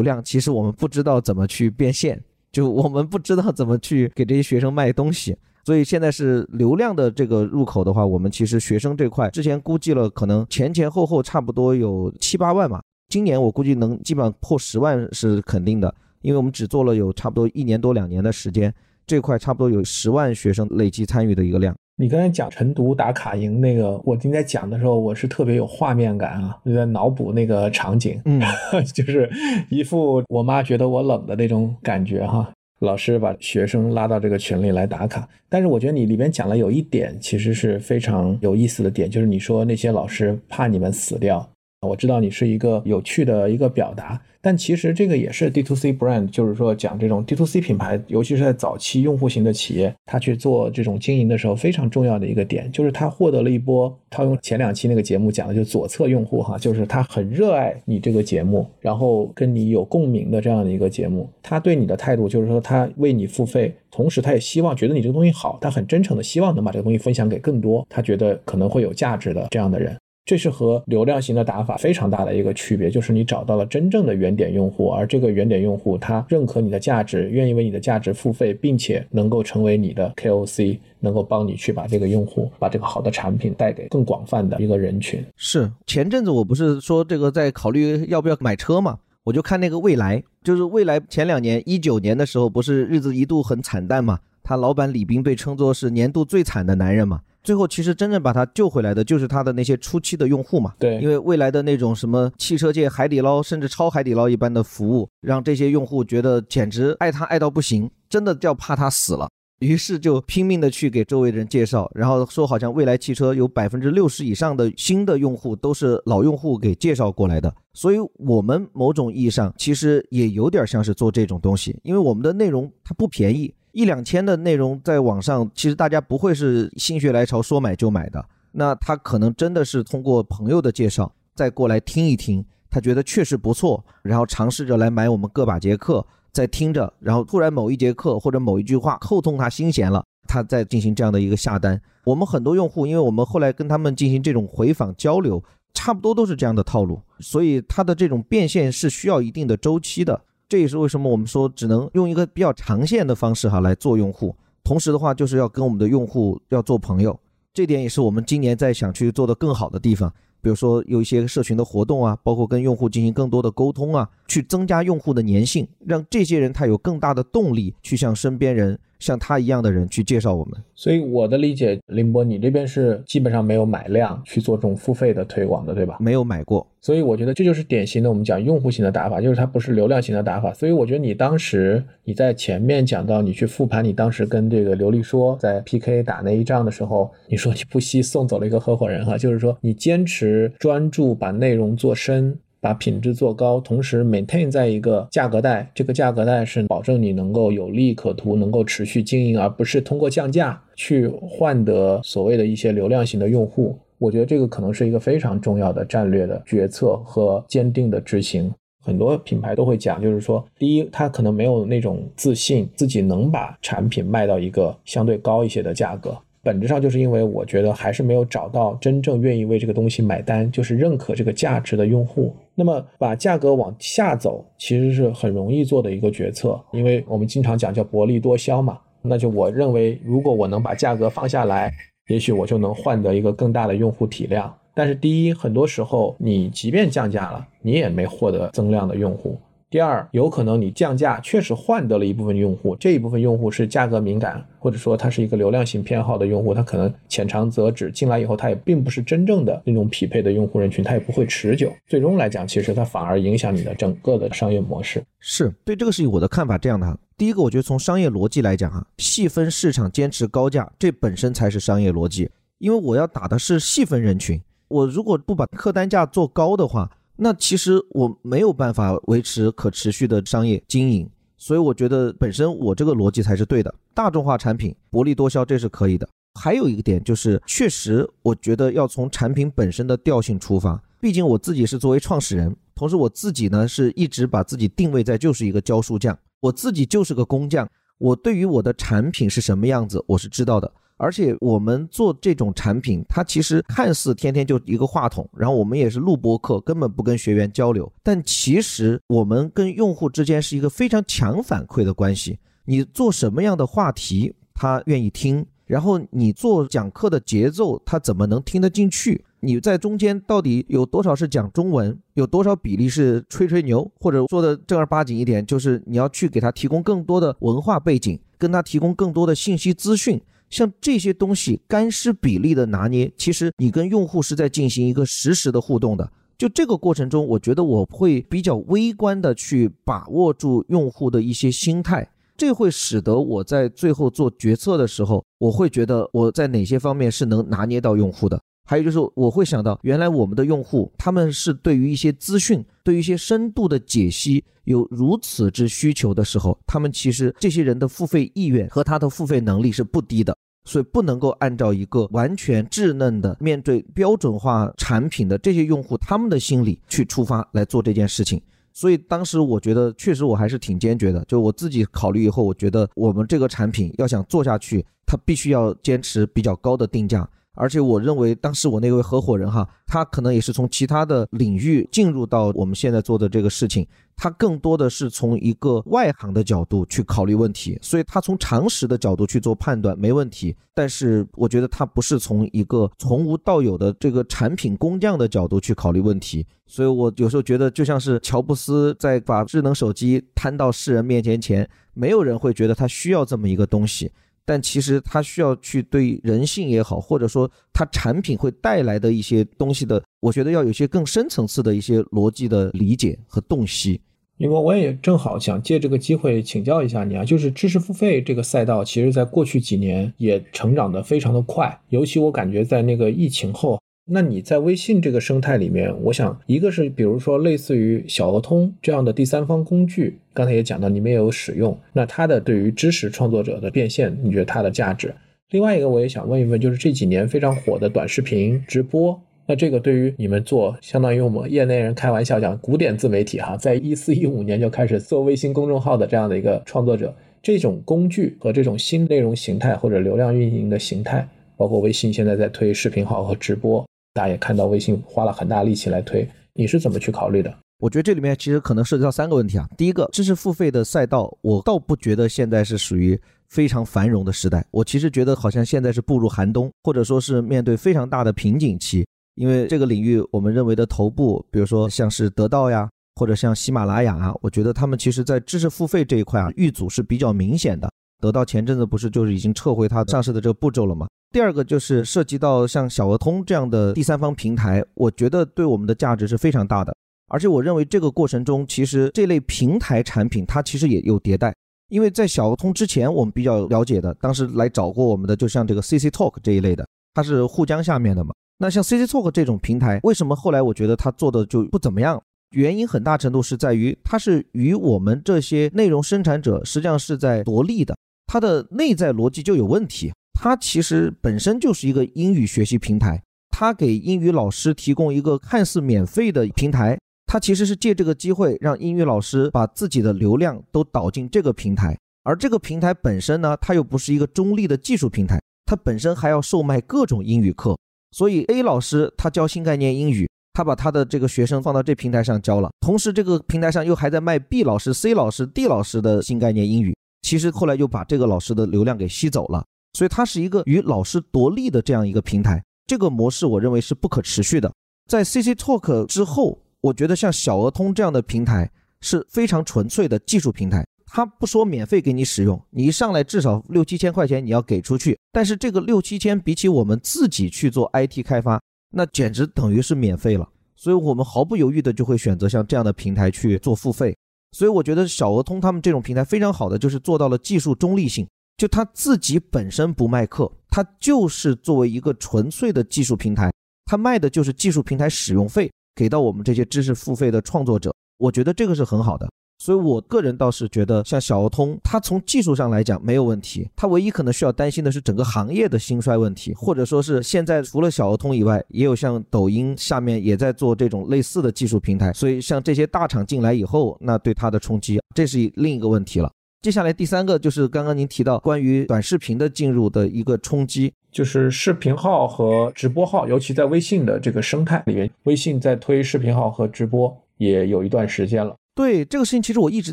量，其实我们不知道怎么去变现，就我们不知道怎么去给这些学生卖东西。所以现在是流量的这个入口的话，我们其实学生这块之前估计了，可能前前后后差不多有七八万嘛。今年我估计能基本上破十万是肯定的，因为我们只做了有差不多一年多两年的时间，这块差不多有十万学生累计参与的一个量。你刚才讲晨读打卡营那个，我今天讲的时候，我是特别有画面感啊，就在脑补那个场景，嗯，就是一副我妈觉得我冷的那种感觉哈。老师把学生拉到这个群里来打卡，但是我觉得你里面讲了有一点，其实是非常有意思的点，就是你说那些老师怕你们死掉。我知道你是一个有趣的一个表达，但其实这个也是 D to C brand，就是说讲这种 D to C 品牌，尤其是在早期用户型的企业，他去做这种经营的时候，非常重要的一个点，就是他获得了一波，套用前两期那个节目讲的，就左侧用户哈，就是他很热爱你这个节目，然后跟你有共鸣的这样的一个节目，他对你的态度就是说他为你付费，同时他也希望觉得你这个东西好，他很真诚的希望能把这个东西分享给更多他觉得可能会有价值的这样的人。这是和流量型的打法非常大的一个区别，就是你找到了真正的原点用户，而这个原点用户他认可你的价值，愿意为你的价值付费，并且能够成为你的 KOC，能够帮你去把这个用户把这个好的产品带给更广泛的一个人群。是前阵子我不是说这个在考虑要不要买车嘛，我就看那个蔚来，就是蔚来前两年一九年的时候不是日子一度很惨淡嘛，他老板李斌被称作是年度最惨的男人嘛。最后，其实真正把他救回来的，就是他的那些初期的用户嘛。对，因为未来的那种什么汽车界海底捞，甚至超海底捞一般的服务，让这些用户觉得简直爱他爱到不行，真的叫怕他死了。于是就拼命的去给周围的人介绍，然后说好像未来汽车有百分之六十以上的新的用户都是老用户给介绍过来的。所以，我们某种意义上其实也有点像是做这种东西，因为我们的内容它不便宜。一两千的内容在网上，其实大家不会是心血来潮说买就买的，那他可能真的是通过朋友的介绍再过来听一听，他觉得确实不错，然后尝试着来买我们个把节课，再听着，然后突然某一节课或者某一句话扣动他心弦了，他再进行这样的一个下单。我们很多用户，因为我们后来跟他们进行这种回访交流，差不多都是这样的套路，所以他的这种变现是需要一定的周期的。这也是为什么我们说只能用一个比较长线的方式哈来做用户，同时的话就是要跟我们的用户要做朋友，这点也是我们今年在想去做的更好的地方。比如说有一些社群的活动啊，包括跟用户进行更多的沟通啊，去增加用户的粘性，让这些人他有更大的动力去向身边人。像他一样的人去介绍我们，所以我的理解，林波，你这边是基本上没有买量去做这种付费的推广的，对吧？没有买过，所以我觉得这就是典型的我们讲用户型的打法，就是它不是流量型的打法。所以我觉得你当时你在前面讲到你去复盘你当时跟这个刘丽说在 PK 打那一仗的时候，你说你不惜送走了一个合伙人哈，就是说你坚持专注把内容做深。把品质做高，同时 maintain 在一个价格带，这个价格带是保证你能够有利可图，能够持续经营，而不是通过降价去换得所谓的一些流量型的用户。我觉得这个可能是一个非常重要的战略的决策和坚定的执行。很多品牌都会讲，就是说，第一，他可能没有那种自信，自己能把产品卖到一个相对高一些的价格。本质上就是因为我觉得还是没有找到真正愿意为这个东西买单，就是认可这个价值的用户。那么把价格往下走，其实是很容易做的一个决策，因为我们经常讲叫薄利多销嘛。那就我认为，如果我能把价格放下来，也许我就能换得一个更大的用户体量。但是第一，很多时候你即便降价了，你也没获得增量的用户。第二，有可能你降价确实换得了一部分用户，这一部分用户是价格敏感，或者说他是一个流量型偏好的用户，他可能浅尝辄止，进来以后他也并不是真正的那种匹配的用户人群，他也不会持久。最终来讲，其实它反而影响你的整个的商业模式。是对这个事情我的看法这样的哈。第一个，我觉得从商业逻辑来讲啊，细分市场坚持高价，这本身才是商业逻辑，因为我要打的是细分人群，我如果不把客单价做高的话。那其实我没有办法维持可持续的商业经营，所以我觉得本身我这个逻辑才是对的。大众化产品薄利多销这是可以的。还有一个点就是，确实我觉得要从产品本身的调性出发。毕竟我自己是作为创始人，同时我自己呢是一直把自己定位在就是一个教书匠，我自己就是个工匠。我对于我的产品是什么样子，我是知道的。而且我们做这种产品，它其实看似天天就一个话筒，然后我们也是录播课，根本不跟学员交流。但其实我们跟用户之间是一个非常强反馈的关系。你做什么样的话题，他愿意听；然后你做讲课的节奏，他怎么能听得进去？你在中间到底有多少是讲中文，有多少比例是吹吹牛，或者说的正儿八经一点，就是你要去给他提供更多的文化背景，跟他提供更多的信息资讯。像这些东西干湿比例的拿捏，其实你跟用户是在进行一个实时的互动的。就这个过程中，我觉得我会比较微观的去把握住用户的一些心态，这会使得我在最后做决策的时候，我会觉得我在哪些方面是能拿捏到用户的。还有就是，我会想到，原来我们的用户他们是对于一些资讯、对于一些深度的解析有如此之需求的时候，他们其实这些人的付费意愿和他的付费能力是不低的，所以不能够按照一个完全稚嫩的面对标准化产品的这些用户他们的心理去出发来做这件事情。所以当时我觉得，确实我还是挺坚决的，就我自己考虑以后，我觉得我们这个产品要想做下去，它必须要坚持比较高的定价。而且我认为，当时我那位合伙人哈，他可能也是从其他的领域进入到我们现在做的这个事情，他更多的是从一个外行的角度去考虑问题，所以他从常识的角度去做判断没问题。但是我觉得他不是从一个从无到有的这个产品工匠的角度去考虑问题，所以我有时候觉得就像是乔布斯在把智能手机摊到世人面前前，没有人会觉得他需要这么一个东西。但其实它需要去对人性也好，或者说它产品会带来的一些东西的，我觉得要有些更深层次的一些逻辑的理解和洞悉。因为我也正好想借这个机会请教一下你啊，就是知识付费这个赛道，其实在过去几年也成长的非常的快，尤其我感觉在那个疫情后。那你在微信这个生态里面，我想一个是比如说类似于小鹅通这样的第三方工具，刚才也讲到你们也有使用，那它的对于知识创作者的变现，你觉得它的价值？另外一个我也想问一问，就是这几年非常火的短视频直播，那这个对于你们做，相当于我们业内人开玩笑讲古典自媒体哈，在一四一五年就开始做微信公众号的这样的一个创作者，这种工具和这种新内容形态或者流量运营的形态，包括微信现在在推视频号和直播。大家也看到，微信花了很大力气来推，你是怎么去考虑的？我觉得这里面其实可能涉及到三个问题啊。第一个，知识付费的赛道，我倒不觉得现在是属于非常繁荣的时代。我其实觉得好像现在是步入寒冬，或者说是面对非常大的瓶颈期。因为这个领域，我们认为的头部，比如说像是得到呀，或者像喜马拉雅啊，我觉得他们其实在知识付费这一块啊，遇阻是比较明显的。得到前阵子不是就是已经撤回它上市的这个步骤了吗？第二个就是涉及到像小额通这样的第三方平台，我觉得对我们的价值是非常大的。而且我认为这个过程中，其实这类平台产品它其实也有迭代。因为在小额通之前，我们比较了解的，当时来找过我们的，就像这个 CC Talk 这一类的，它是沪江下面的嘛。那像 CC Talk 这种平台，为什么后来我觉得它做的就不怎么样？原因很大程度是在于它是与我们这些内容生产者实际上是在夺利的，它的内在逻辑就有问题。它其实本身就是一个英语学习平台，它给英语老师提供一个看似免费的平台，它其实是借这个机会让英语老师把自己的流量都导进这个平台，而这个平台本身呢，它又不是一个中立的技术平台，它本身还要售卖各种英语课，所以 A 老师他教新概念英语，他把他的这个学生放到这平台上教了，同时这个平台上又还在卖 B 老师、C 老师、D 老师的新概念英语，其实后来又把这个老师的流量给吸走了。所以它是一个与老师夺利的这样一个平台，这个模式我认为是不可持续的。在 CC Talk 之后，我觉得像小鹅通这样的平台，是非常纯粹的技术平台。它不说免费给你使用，你一上来至少六七千块钱你要给出去。但是这个六七千比起我们自己去做 IT 开发，那简直等于是免费了。所以我们毫不犹豫的就会选择像这样的平台去做付费。所以我觉得小鹅通他们这种平台非常好的就是做到了技术中立性，就他自己本身不卖课，他就是作为一个纯粹的技术平台，他卖的就是技术平台使用费给到我们这些知识付费的创作者。我觉得这个是很好的。所以，我个人倒是觉得，像小鹅通，它从技术上来讲没有问题。它唯一可能需要担心的是整个行业的兴衰问题，或者说是现在除了小鹅通以外，也有像抖音下面也在做这种类似的技术平台。所以，像这些大厂进来以后，那对它的冲击，这是另一个问题了。接下来第三个就是刚刚您提到关于短视频的进入的一个冲击，就是视频号和直播号，尤其在微信的这个生态里面，微信在推视频号和直播也有一段时间了。对这个事情，其实我一直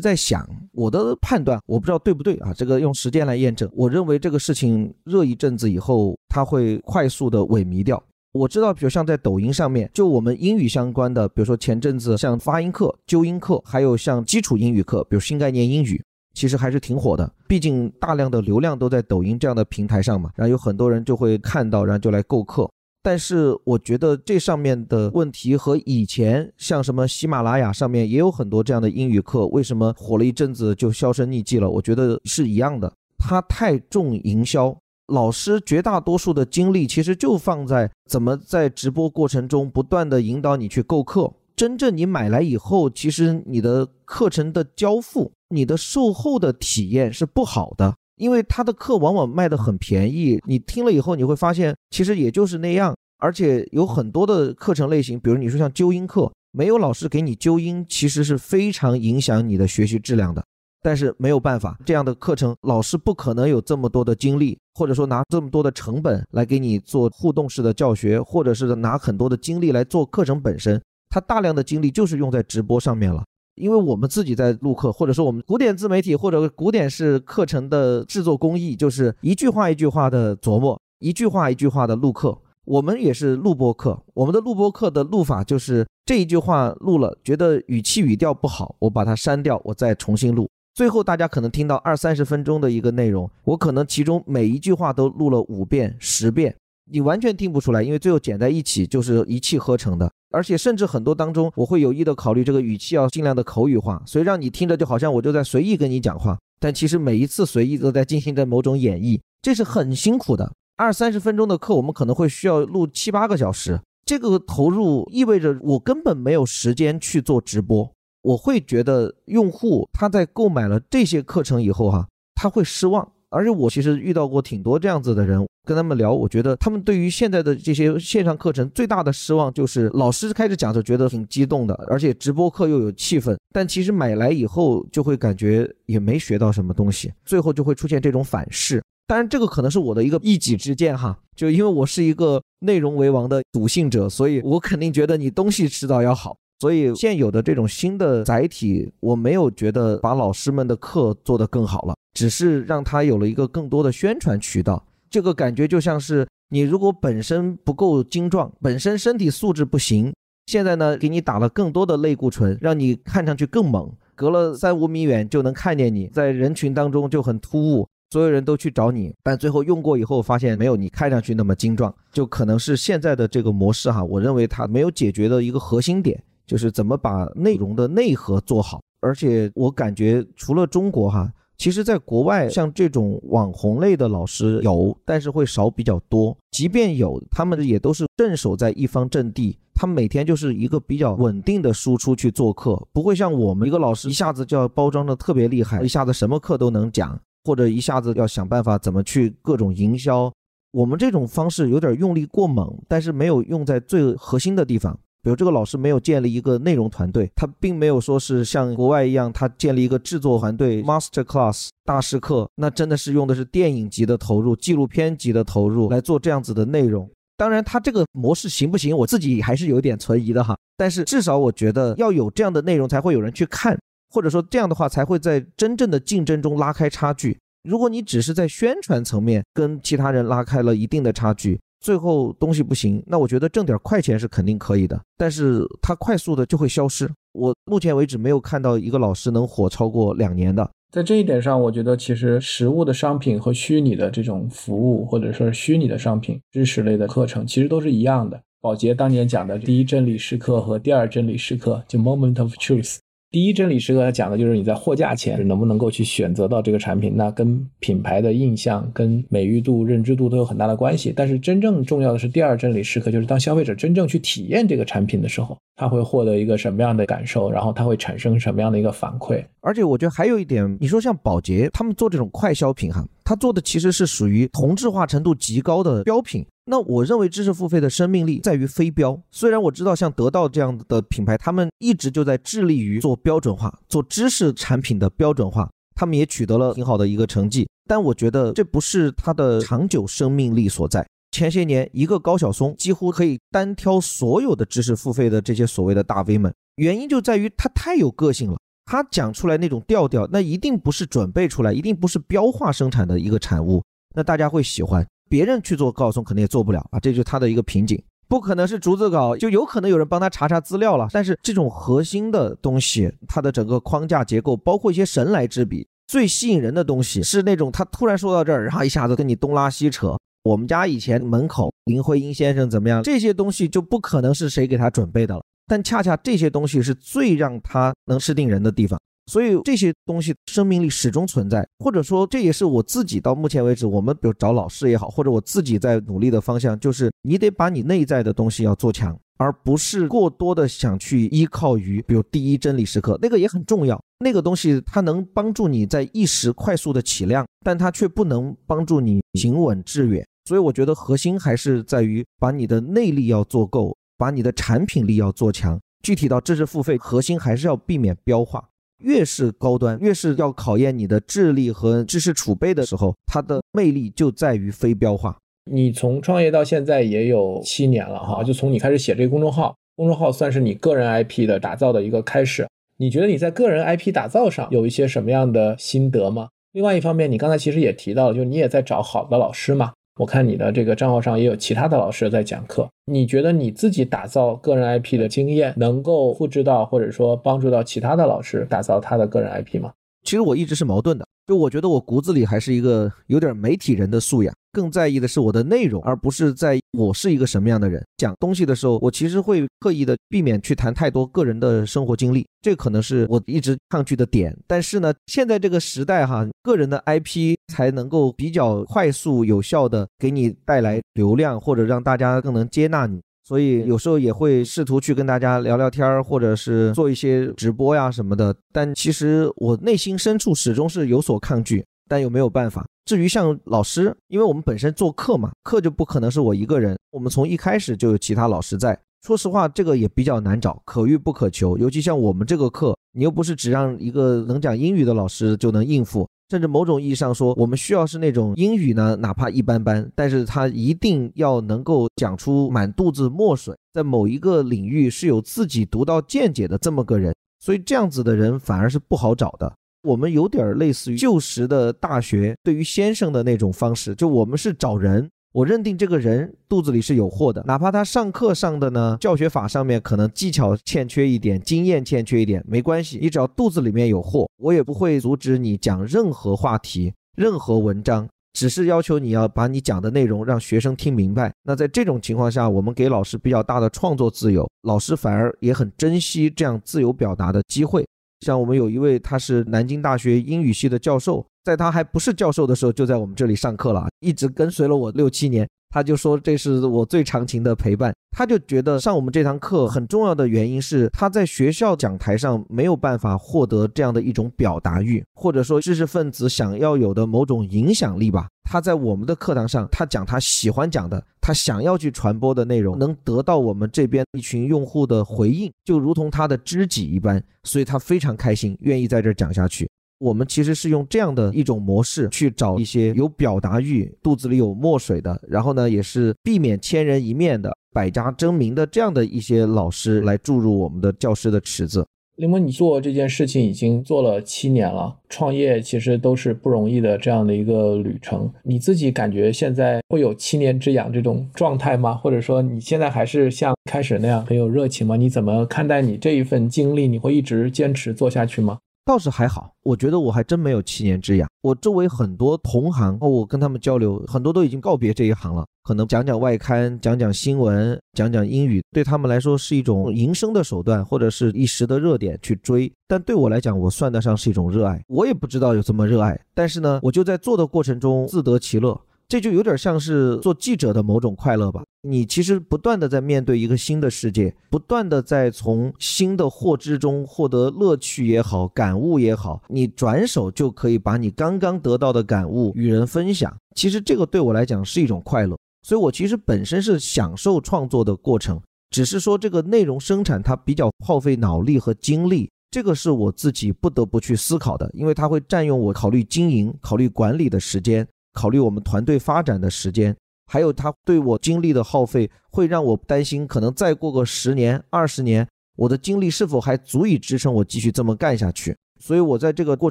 在想，我的判断我不知道对不对啊？这个用时间来验证。我认为这个事情热一阵子以后，它会快速的萎靡掉。我知道，比如像在抖音上面，就我们英语相关的，比如说前阵子像发音课、纠音课，还有像基础英语课，比如新概念英语，其实还是挺火的。毕竟大量的流量都在抖音这样的平台上嘛，然后有很多人就会看到，然后就来购课。但是我觉得这上面的问题和以前像什么喜马拉雅上面也有很多这样的英语课，为什么火了一阵子就销声匿迹了？我觉得是一样的，它太重营销，老师绝大多数的精力其实就放在怎么在直播过程中不断的引导你去购课。真正你买来以后，其实你的课程的交付、你的售后的体验是不好的。因为他的课往往卖的很便宜，你听了以后你会发现，其实也就是那样。而且有很多的课程类型，比如你说像纠音课，没有老师给你纠音，其实是非常影响你的学习质量的。但是没有办法，这样的课程老师不可能有这么多的精力，或者说拿这么多的成本来给你做互动式的教学，或者是拿很多的精力来做课程本身，他大量的精力就是用在直播上面了。因为我们自己在录课，或者说我们古典自媒体或者古典式课程的制作工艺，就是一句话一句话的琢磨，一句话一句话的录课。我们也是录播课，我们的录播课的录法就是这一句话录了，觉得语气语调不好，我把它删掉，我再重新录。最后大家可能听到二三十分钟的一个内容，我可能其中每一句话都录了五遍、十遍。你完全听不出来，因为最后剪在一起就是一气呵成的，而且甚至很多当中，我会有意的考虑这个语气要尽量的口语化，所以让你听着就好像我就在随意跟你讲话，但其实每一次随意都在进行着某种演绎，这是很辛苦的。二三十分钟的课，我们可能会需要录七八个小时，这个投入意味着我根本没有时间去做直播，我会觉得用户他在购买了这些课程以后哈，他会失望。而且我其实遇到过挺多这样子的人，跟他们聊，我觉得他们对于现在的这些线上课程最大的失望就是老师开始讲着觉得挺激动的，而且直播课又有气氛，但其实买来以后就会感觉也没学到什么东西，最后就会出现这种反噬。当然，这个可能是我的一个一己之见哈，就因为我是一个内容为王的笃信者，所以我肯定觉得你东西迟早要好。所以现有的这种新的载体，我没有觉得把老师们的课做得更好了，只是让他有了一个更多的宣传渠道。这个感觉就像是你如果本身不够精壮，本身身体素质不行，现在呢给你打了更多的类固醇，让你看上去更猛，隔了三五米远就能看见你，在人群当中就很突兀，所有人都去找你，但最后用过以后发现没有你看上去那么精壮，就可能是现在的这个模式哈，我认为它没有解决的一个核心点。就是怎么把内容的内核做好，而且我感觉除了中国哈，其实在国外像这种网红类的老师有，但是会少比较多。即便有，他们也都是镇守在一方阵地，他们每天就是一个比较稳定的输出去做课，不会像我们一个老师一下子就要包装的特别厉害，一下子什么课都能讲，或者一下子要想办法怎么去各种营销。我们这种方式有点用力过猛，但是没有用在最核心的地方。比如这个老师没有建立一个内容团队，他并没有说是像国外一样，他建立一个制作团队，master class 大师课，那真的是用的是电影级的投入、纪录片级的投入来做这样子的内容。当然，他这个模式行不行，我自己还是有点存疑的哈。但是至少我觉得要有这样的内容，才会有人去看，或者说这样的话才会在真正的竞争中拉开差距。如果你只是在宣传层面跟其他人拉开了一定的差距，最后东西不行，那我觉得挣点快钱是肯定可以的，但是它快速的就会消失。我目前为止没有看到一个老师能火超过两年的。在这一点上，我觉得其实实物的商品和虚拟的这种服务，或者说虚拟的商品、知识类的课程，其实都是一样的。宝洁当年讲的第一真理时刻和第二真理时刻，就 moment of truth。第一真理时刻，它讲的就是你在货架前能不能够去选择到这个产品，那跟品牌的印象、跟美誉度、认知度都有很大的关系。但是真正重要的是第二真理时刻，就是当消费者真正去体验这个产品的时候，他会获得一个什么样的感受，然后他会产生什么样的一个反馈。而且我觉得还有一点，你说像宝洁他们做这种快消品哈，他做的其实是属于同质化程度极高的标品。那我认为知识付费的生命力在于非标。虽然我知道像得到这样的品牌，他们一直就在致力于做标准化、做知识产品的标准化，他们也取得了挺好的一个成绩。但我觉得这不是它的长久生命力所在。前些年，一个高晓松几乎可以单挑所有的知识付费的这些所谓的大 V 们，原因就在于他太有个性了。他讲出来那种调调，那一定不是准备出来，一定不是标化生产的一个产物，那大家会喜欢。别人去做高松肯定也做不了啊，这就是他的一个瓶颈。不可能是逐字稿，就有可能有人帮他查查资料了。但是这种核心的东西，它的整个框架结构，包括一些神来之笔，最吸引人的东西是那种他突然说到这儿，然后一下子跟你东拉西扯。我们家以前门口林徽因先生怎么样？这些东西就不可能是谁给他准备的了。但恰恰这些东西是最让他能吃定人的地方。所以这些东西生命力始终存在，或者说这也是我自己到目前为止，我们比如找老师也好，或者我自己在努力的方向，就是你得把你内在的东西要做强，而不是过多的想去依靠于，比如第一真理时刻，那个也很重要，那个东西它能帮助你在一时快速的起量，但它却不能帮助你行稳致远。所以我觉得核心还是在于把你的内力要做够，把你的产品力要做强。具体到知识付费，核心还是要避免标化。越是高端，越是要考验你的智力和知识储备的时候，它的魅力就在于非标化。你从创业到现在也有七年了哈，就从你开始写这个公众号，公众号算是你个人 IP 的打造的一个开始。你觉得你在个人 IP 打造上有一些什么样的心得吗？另外一方面，你刚才其实也提到了，就你也在找好的老师嘛。我看你的这个账号上也有其他的老师在讲课，你觉得你自己打造个人 IP 的经验能够复制到，或者说帮助到其他的老师打造他的个人 IP 吗？其实我一直是矛盾的，就我觉得我骨子里还是一个有点媒体人的素养，更在意的是我的内容，而不是在我是一个什么样的人。讲东西的时候，我其实会刻意的避免去谈太多个人的生活经历，这可能是我一直抗拒的点。但是呢，现在这个时代哈，个人的 IP 才能够比较快速有效的给你带来流量，或者让大家更能接纳你。所以有时候也会试图去跟大家聊聊天儿，或者是做一些直播呀什么的。但其实我内心深处始终是有所抗拒，但又没有办法。至于像老师，因为我们本身做课嘛，课就不可能是我一个人。我们从一开始就有其他老师在。说实话，这个也比较难找，可遇不可求。尤其像我们这个课，你又不是只让一个能讲英语的老师就能应付。甚至某种意义上说，我们需要是那种英语呢，哪怕一般般，但是他一定要能够讲出满肚子墨水，在某一个领域是有自己独到见解的这么个人。所以这样子的人反而是不好找的。我们有点类似于旧时的大学对于先生的那种方式，就我们是找人。我认定这个人肚子里是有货的，哪怕他上课上的呢，教学法上面可能技巧欠缺一点，经验欠缺一点，没关系，你只要肚子里面有货，我也不会阻止你讲任何话题、任何文章，只是要求你要把你讲的内容让学生听明白。那在这种情况下，我们给老师比较大的创作自由，老师反而也很珍惜这样自由表达的机会。像我们有一位，他是南京大学英语系的教授。在他还不是教授的时候，就在我们这里上课了，一直跟随了我六七年。他就说这是我最长情的陪伴。他就觉得上我们这堂课很重要的原因是他在学校讲台上没有办法获得这样的一种表达欲，或者说知识分子想要有的某种影响力吧。他在我们的课堂上，他讲他喜欢讲的，他想要去传播的内容，能得到我们这边一群用户的回应，就如同他的知己一般，所以他非常开心，愿意在这讲下去。我们其实是用这样的一种模式去找一些有表达欲、肚子里有墨水的，然后呢，也是避免千人一面的、百家争鸣的这样的一些老师来注入我们的教师的池子。林峰，你做这件事情已经做了七年了，创业其实都是不容易的这样的一个旅程。你自己感觉现在会有七年之痒这种状态吗？或者说你现在还是像开始那样很有热情吗？你怎么看待你这一份经历？你会一直坚持做下去吗？倒是还好，我觉得我还真没有七年之痒。我周围很多同行，我跟他们交流，很多都已经告别这一行了。可能讲讲外刊，讲讲新闻，讲讲英语，对他们来说是一种营生的手段，或者是一时的热点去追。但对我来讲，我算得上是一种热爱。我也不知道有这么热爱，但是呢，我就在做的过程中自得其乐。这就有点像是做记者的某种快乐吧。你其实不断的在面对一个新的世界，不断的在从新的获知中获得乐趣也好，感悟也好，你转手就可以把你刚刚得到的感悟与人分享。其实这个对我来讲是一种快乐，所以我其实本身是享受创作的过程，只是说这个内容生产它比较耗费脑力和精力，这个是我自己不得不去思考的，因为它会占用我考虑经营、考虑管理的时间。考虑我们团队发展的时间，还有他对我精力的耗费，会让我担心，可能再过个十年、二十年，我的精力是否还足以支撑我继续这么干下去？所以，我在这个过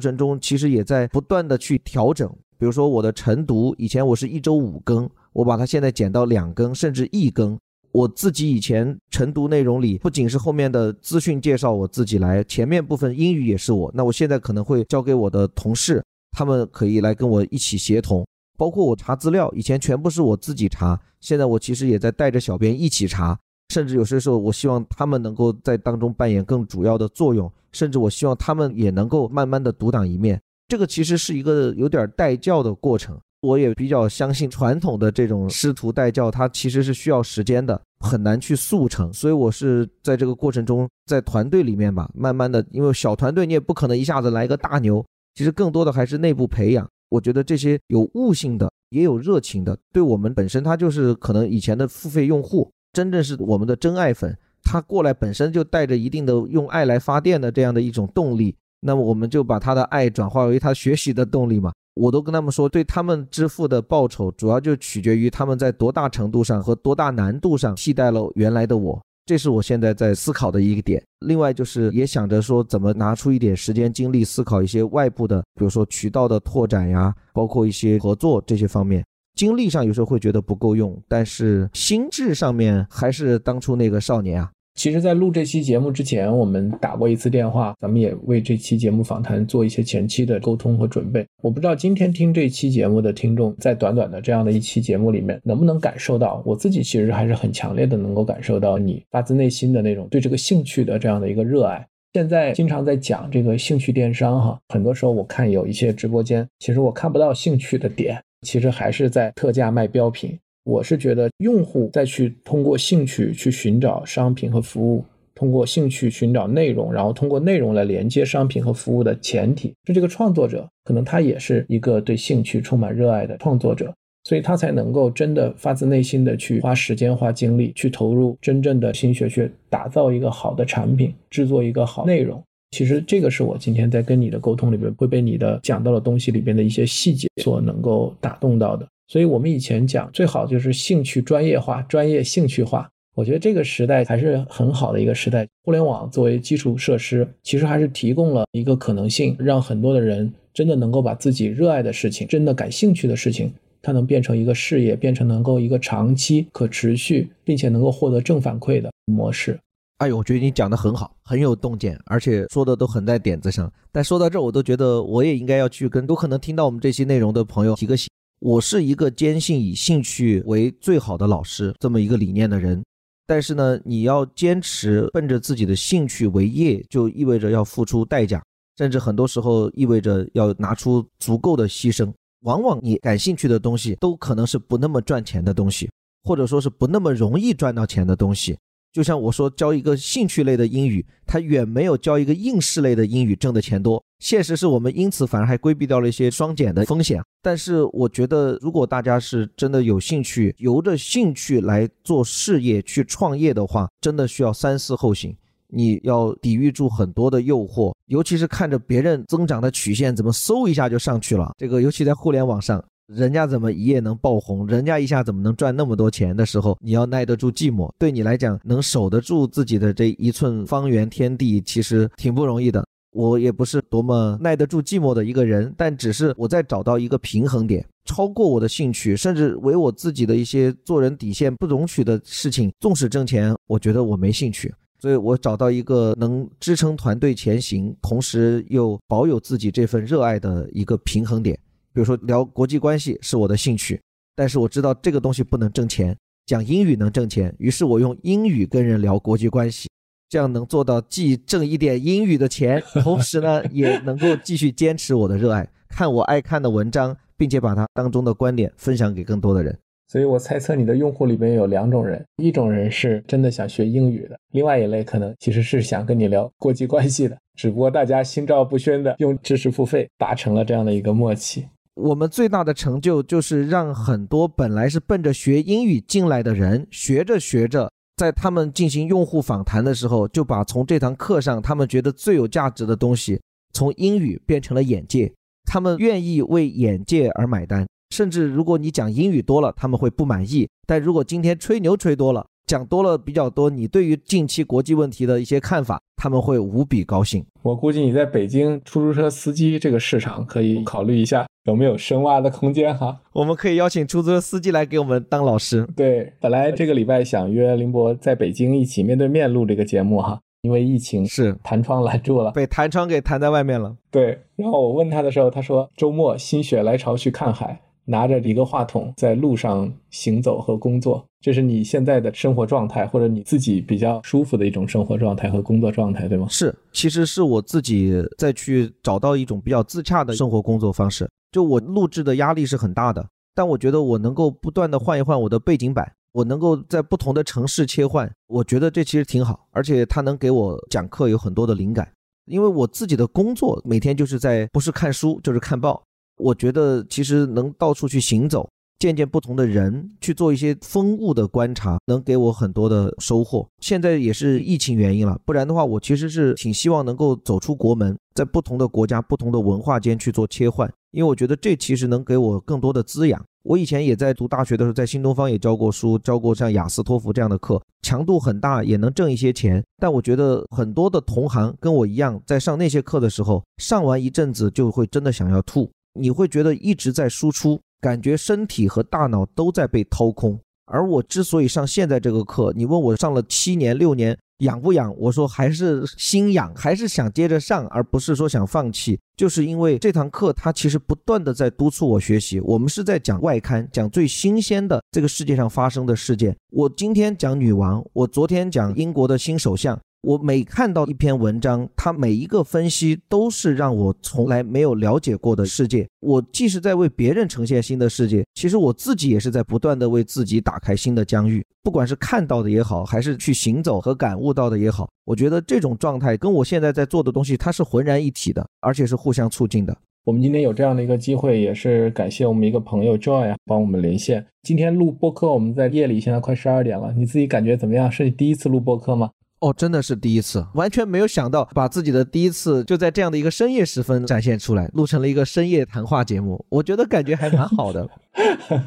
程中，其实也在不断的去调整。比如说，我的晨读，以前我是一周五更，我把它现在减到两更，甚至一更。我自己以前晨读内容里，不仅是后面的资讯介绍我自己来，前面部分英语也是我。那我现在可能会交给我的同事，他们可以来跟我一起协同。包括我查资料，以前全部是我自己查，现在我其实也在带着小编一起查，甚至有些时候我希望他们能够在当中扮演更主要的作用，甚至我希望他们也能够慢慢的独当一面。这个其实是一个有点带教的过程，我也比较相信传统的这种师徒带教，它其实是需要时间的，很难去速成。所以我是在这个过程中，在团队里面吧，慢慢的，因为小团队你也不可能一下子来个大牛，其实更多的还是内部培养。我觉得这些有悟性的，也有热情的，对我们本身他就是可能以前的付费用户，真正是我们的真爱粉，他过来本身就带着一定的用爱来发电的这样的一种动力，那么我们就把他的爱转化为他学习的动力嘛。我都跟他们说，对他们支付的报酬，主要就取决于他们在多大程度上和多大难度上替代了原来的我。这是我现在在思考的一个点。另外就是也想着说，怎么拿出一点时间精力思考一些外部的，比如说渠道的拓展呀，包括一些合作这些方面。精力上有时候会觉得不够用，但是心智上面还是当初那个少年啊。其实，在录这期节目之前，我们打过一次电话，咱们也为这期节目访谈做一些前期的沟通和准备。我不知道今天听这期节目的听众，在短短的这样的一期节目里面，能不能感受到，我自己其实还是很强烈的能够感受到你发自内心的那种对这个兴趣的这样的一个热爱。现在经常在讲这个兴趣电商，哈，很多时候我看有一些直播间，其实我看不到兴趣的点，其实还是在特价卖标品。我是觉得，用户再去通过兴趣去寻找商品和服务，通过兴趣寻找内容，然后通过内容来连接商品和服务的前提是，这个创作者可能他也是一个对兴趣充满热爱的创作者，所以他才能够真的发自内心的去花时间、花精力去投入真正的心血去打造一个好的产品，制作一个好内容。其实这个是我今天在跟你的沟通里边会被你的讲到的东西里边的一些细节所能够打动到的。所以，我们以前讲最好就是兴趣专业化、专业兴趣化。我觉得这个时代还是很好的一个时代。互联网作为基础设施，其实还是提供了一个可能性，让很多的人真的能够把自己热爱的事情、真的感兴趣的事情，它能变成一个事业，变成能够一个长期可持续，并且能够获得正反馈的模式。哎呦，我觉得你讲的很好，很有洞见，而且说的都很在点子上。但说到这，我都觉得我也应该要去跟有可能听到我们这期内容的朋友提个醒。我是一个坚信以兴趣为最好的老师这么一个理念的人，但是呢，你要坚持奔着自己的兴趣为业，就意味着要付出代价，甚至很多时候意味着要拿出足够的牺牲。往往你感兴趣的东西，都可能是不那么赚钱的东西，或者说是不那么容易赚到钱的东西。就像我说，教一个兴趣类的英语，它远没有教一个应试类的英语挣的钱多。现实是我们因此反而还规避掉了一些双减的风险。但是我觉得，如果大家是真的有兴趣，由着兴趣来做事业、去创业的话，真的需要三思后行。你要抵御住很多的诱惑，尤其是看着别人增长的曲线怎么嗖一下就上去了。这个尤其在互联网上，人家怎么一夜能爆红，人家一下怎么能赚那么多钱的时候，你要耐得住寂寞。对你来讲，能守得住自己的这一寸方圆天地，其实挺不容易的。我也不是多么耐得住寂寞的一个人，但只是我在找到一个平衡点，超过我的兴趣，甚至为我自己的一些做人底线不容许的事情，纵使挣钱，我觉得我没兴趣。所以我找到一个能支撑团队前行，同时又保有自己这份热爱的一个平衡点。比如说聊国际关系是我的兴趣，但是我知道这个东西不能挣钱，讲英语能挣钱，于是我用英语跟人聊国际关系。这样能做到既挣一点英语的钱，同时呢也能够继续坚持我的热爱，看我爱看的文章，并且把它当中的观点分享给更多的人。所以我猜测你的用户里面有两种人，一种人是真的想学英语的，另外一类可能其实是想跟你聊国际关系的，只不过大家心照不宣的用知识付费达成了这样的一个默契。我们最大的成就就是让很多本来是奔着学英语进来的人，学着学着。在他们进行用户访谈的时候，就把从这堂课上他们觉得最有价值的东西，从英语变成了眼界。他们愿意为眼界而买单，甚至如果你讲英语多了，他们会不满意；但如果今天吹牛吹多了，讲多了比较多，你对于近期国际问题的一些看法，他们会无比高兴。我估计你在北京出租车司机这个市场可以考虑一下。有没有深挖的空间哈？我们可以邀请出租车司机来给我们当老师。对，本来这个礼拜想约林博在北京一起面对面录这个节目哈，因为疫情是弹窗拦住了，被弹窗给弹在外面了。对，然后我问他的时候，他说周末心血来潮去看海。拿着一个话筒在路上行走和工作，这是你现在的生活状态，或者你自己比较舒服的一种生活状态和工作状态，对吗？是，其实是我自己再去找到一种比较自洽的生活工作方式。就我录制的压力是很大的，但我觉得我能够不断的换一换我的背景板，我能够在不同的城市切换，我觉得这其实挺好，而且它能给我讲课有很多的灵感，因为我自己的工作每天就是在不是看书就是看报。我觉得其实能到处去行走，见见不同的人，去做一些风物的观察，能给我很多的收获。现在也是疫情原因了，不然的话，我其实是挺希望能够走出国门，在不同的国家、不同的文化间去做切换，因为我觉得这其实能给我更多的滋养。我以前也在读大学的时候，在新东方也教过书，教过像雅思、托福这样的课，强度很大，也能挣一些钱。但我觉得很多的同行跟我一样，在上那些课的时候，上完一阵子就会真的想要吐。你会觉得一直在输出，感觉身体和大脑都在被掏空。而我之所以上现在这个课，你问我上了七年六年痒不痒？我说还是心痒，还是想接着上，而不是说想放弃。就是因为这堂课它其实不断的在督促我学习。我们是在讲外刊，讲最新鲜的这个世界上发生的事件。我今天讲女王，我昨天讲英国的新首相。我每看到一篇文章，它每一个分析都是让我从来没有了解过的世界。我既是在为别人呈现新的世界，其实我自己也是在不断的为自己打开新的疆域。不管是看到的也好，还是去行走和感悟到的也好，我觉得这种状态跟我现在在做的东西，它是浑然一体的，而且是互相促进的。我们今天有这样的一个机会，也是感谢我们一个朋友 Joy 帮我们连线。今天录播客，我们在夜里，现在快十二点了，你自己感觉怎么样？是你第一次录播客吗？哦，真的是第一次，完全没有想到把自己的第一次就在这样的一个深夜时分展现出来，录成了一个深夜谈话节目。我觉得感觉还蛮好的。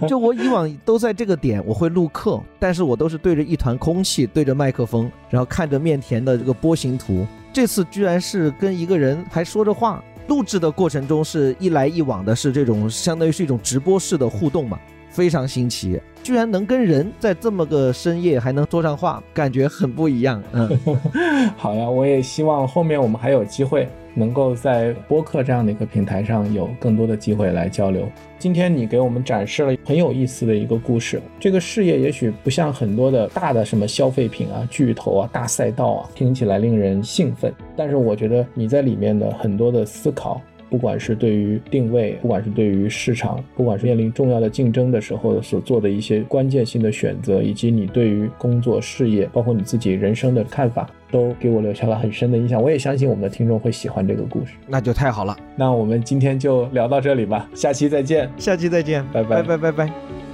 就我以往都在这个点我会录课，但是我都是对着一团空气，对着麦克风，然后看着面前的这个波形图。这次居然是跟一个人还说着话，录制的过程中是一来一往的，是这种相当于是一种直播式的互动嘛。非常新奇，居然能跟人在这么个深夜还能说上话，感觉很不一样。嗯，好呀，我也希望后面我们还有机会能够在播客这样的一个平台上有更多的机会来交流。今天你给我们展示了很有意思的一个故事，这个事业也许不像很多的大的什么消费品啊、巨头啊、大赛道啊，听起来令人兴奋，但是我觉得你在里面的很多的思考。不管是对于定位，不管是对于市场，不管是面临重要的竞争的时候所做的一些关键性的选择，以及你对于工作、事业，包括你自己人生的看法，都给我留下了很深的印象。我也相信我们的听众会喜欢这个故事，那就太好了。那我们今天就聊到这里吧，下期再见，下期再见，拜拜拜拜拜拜。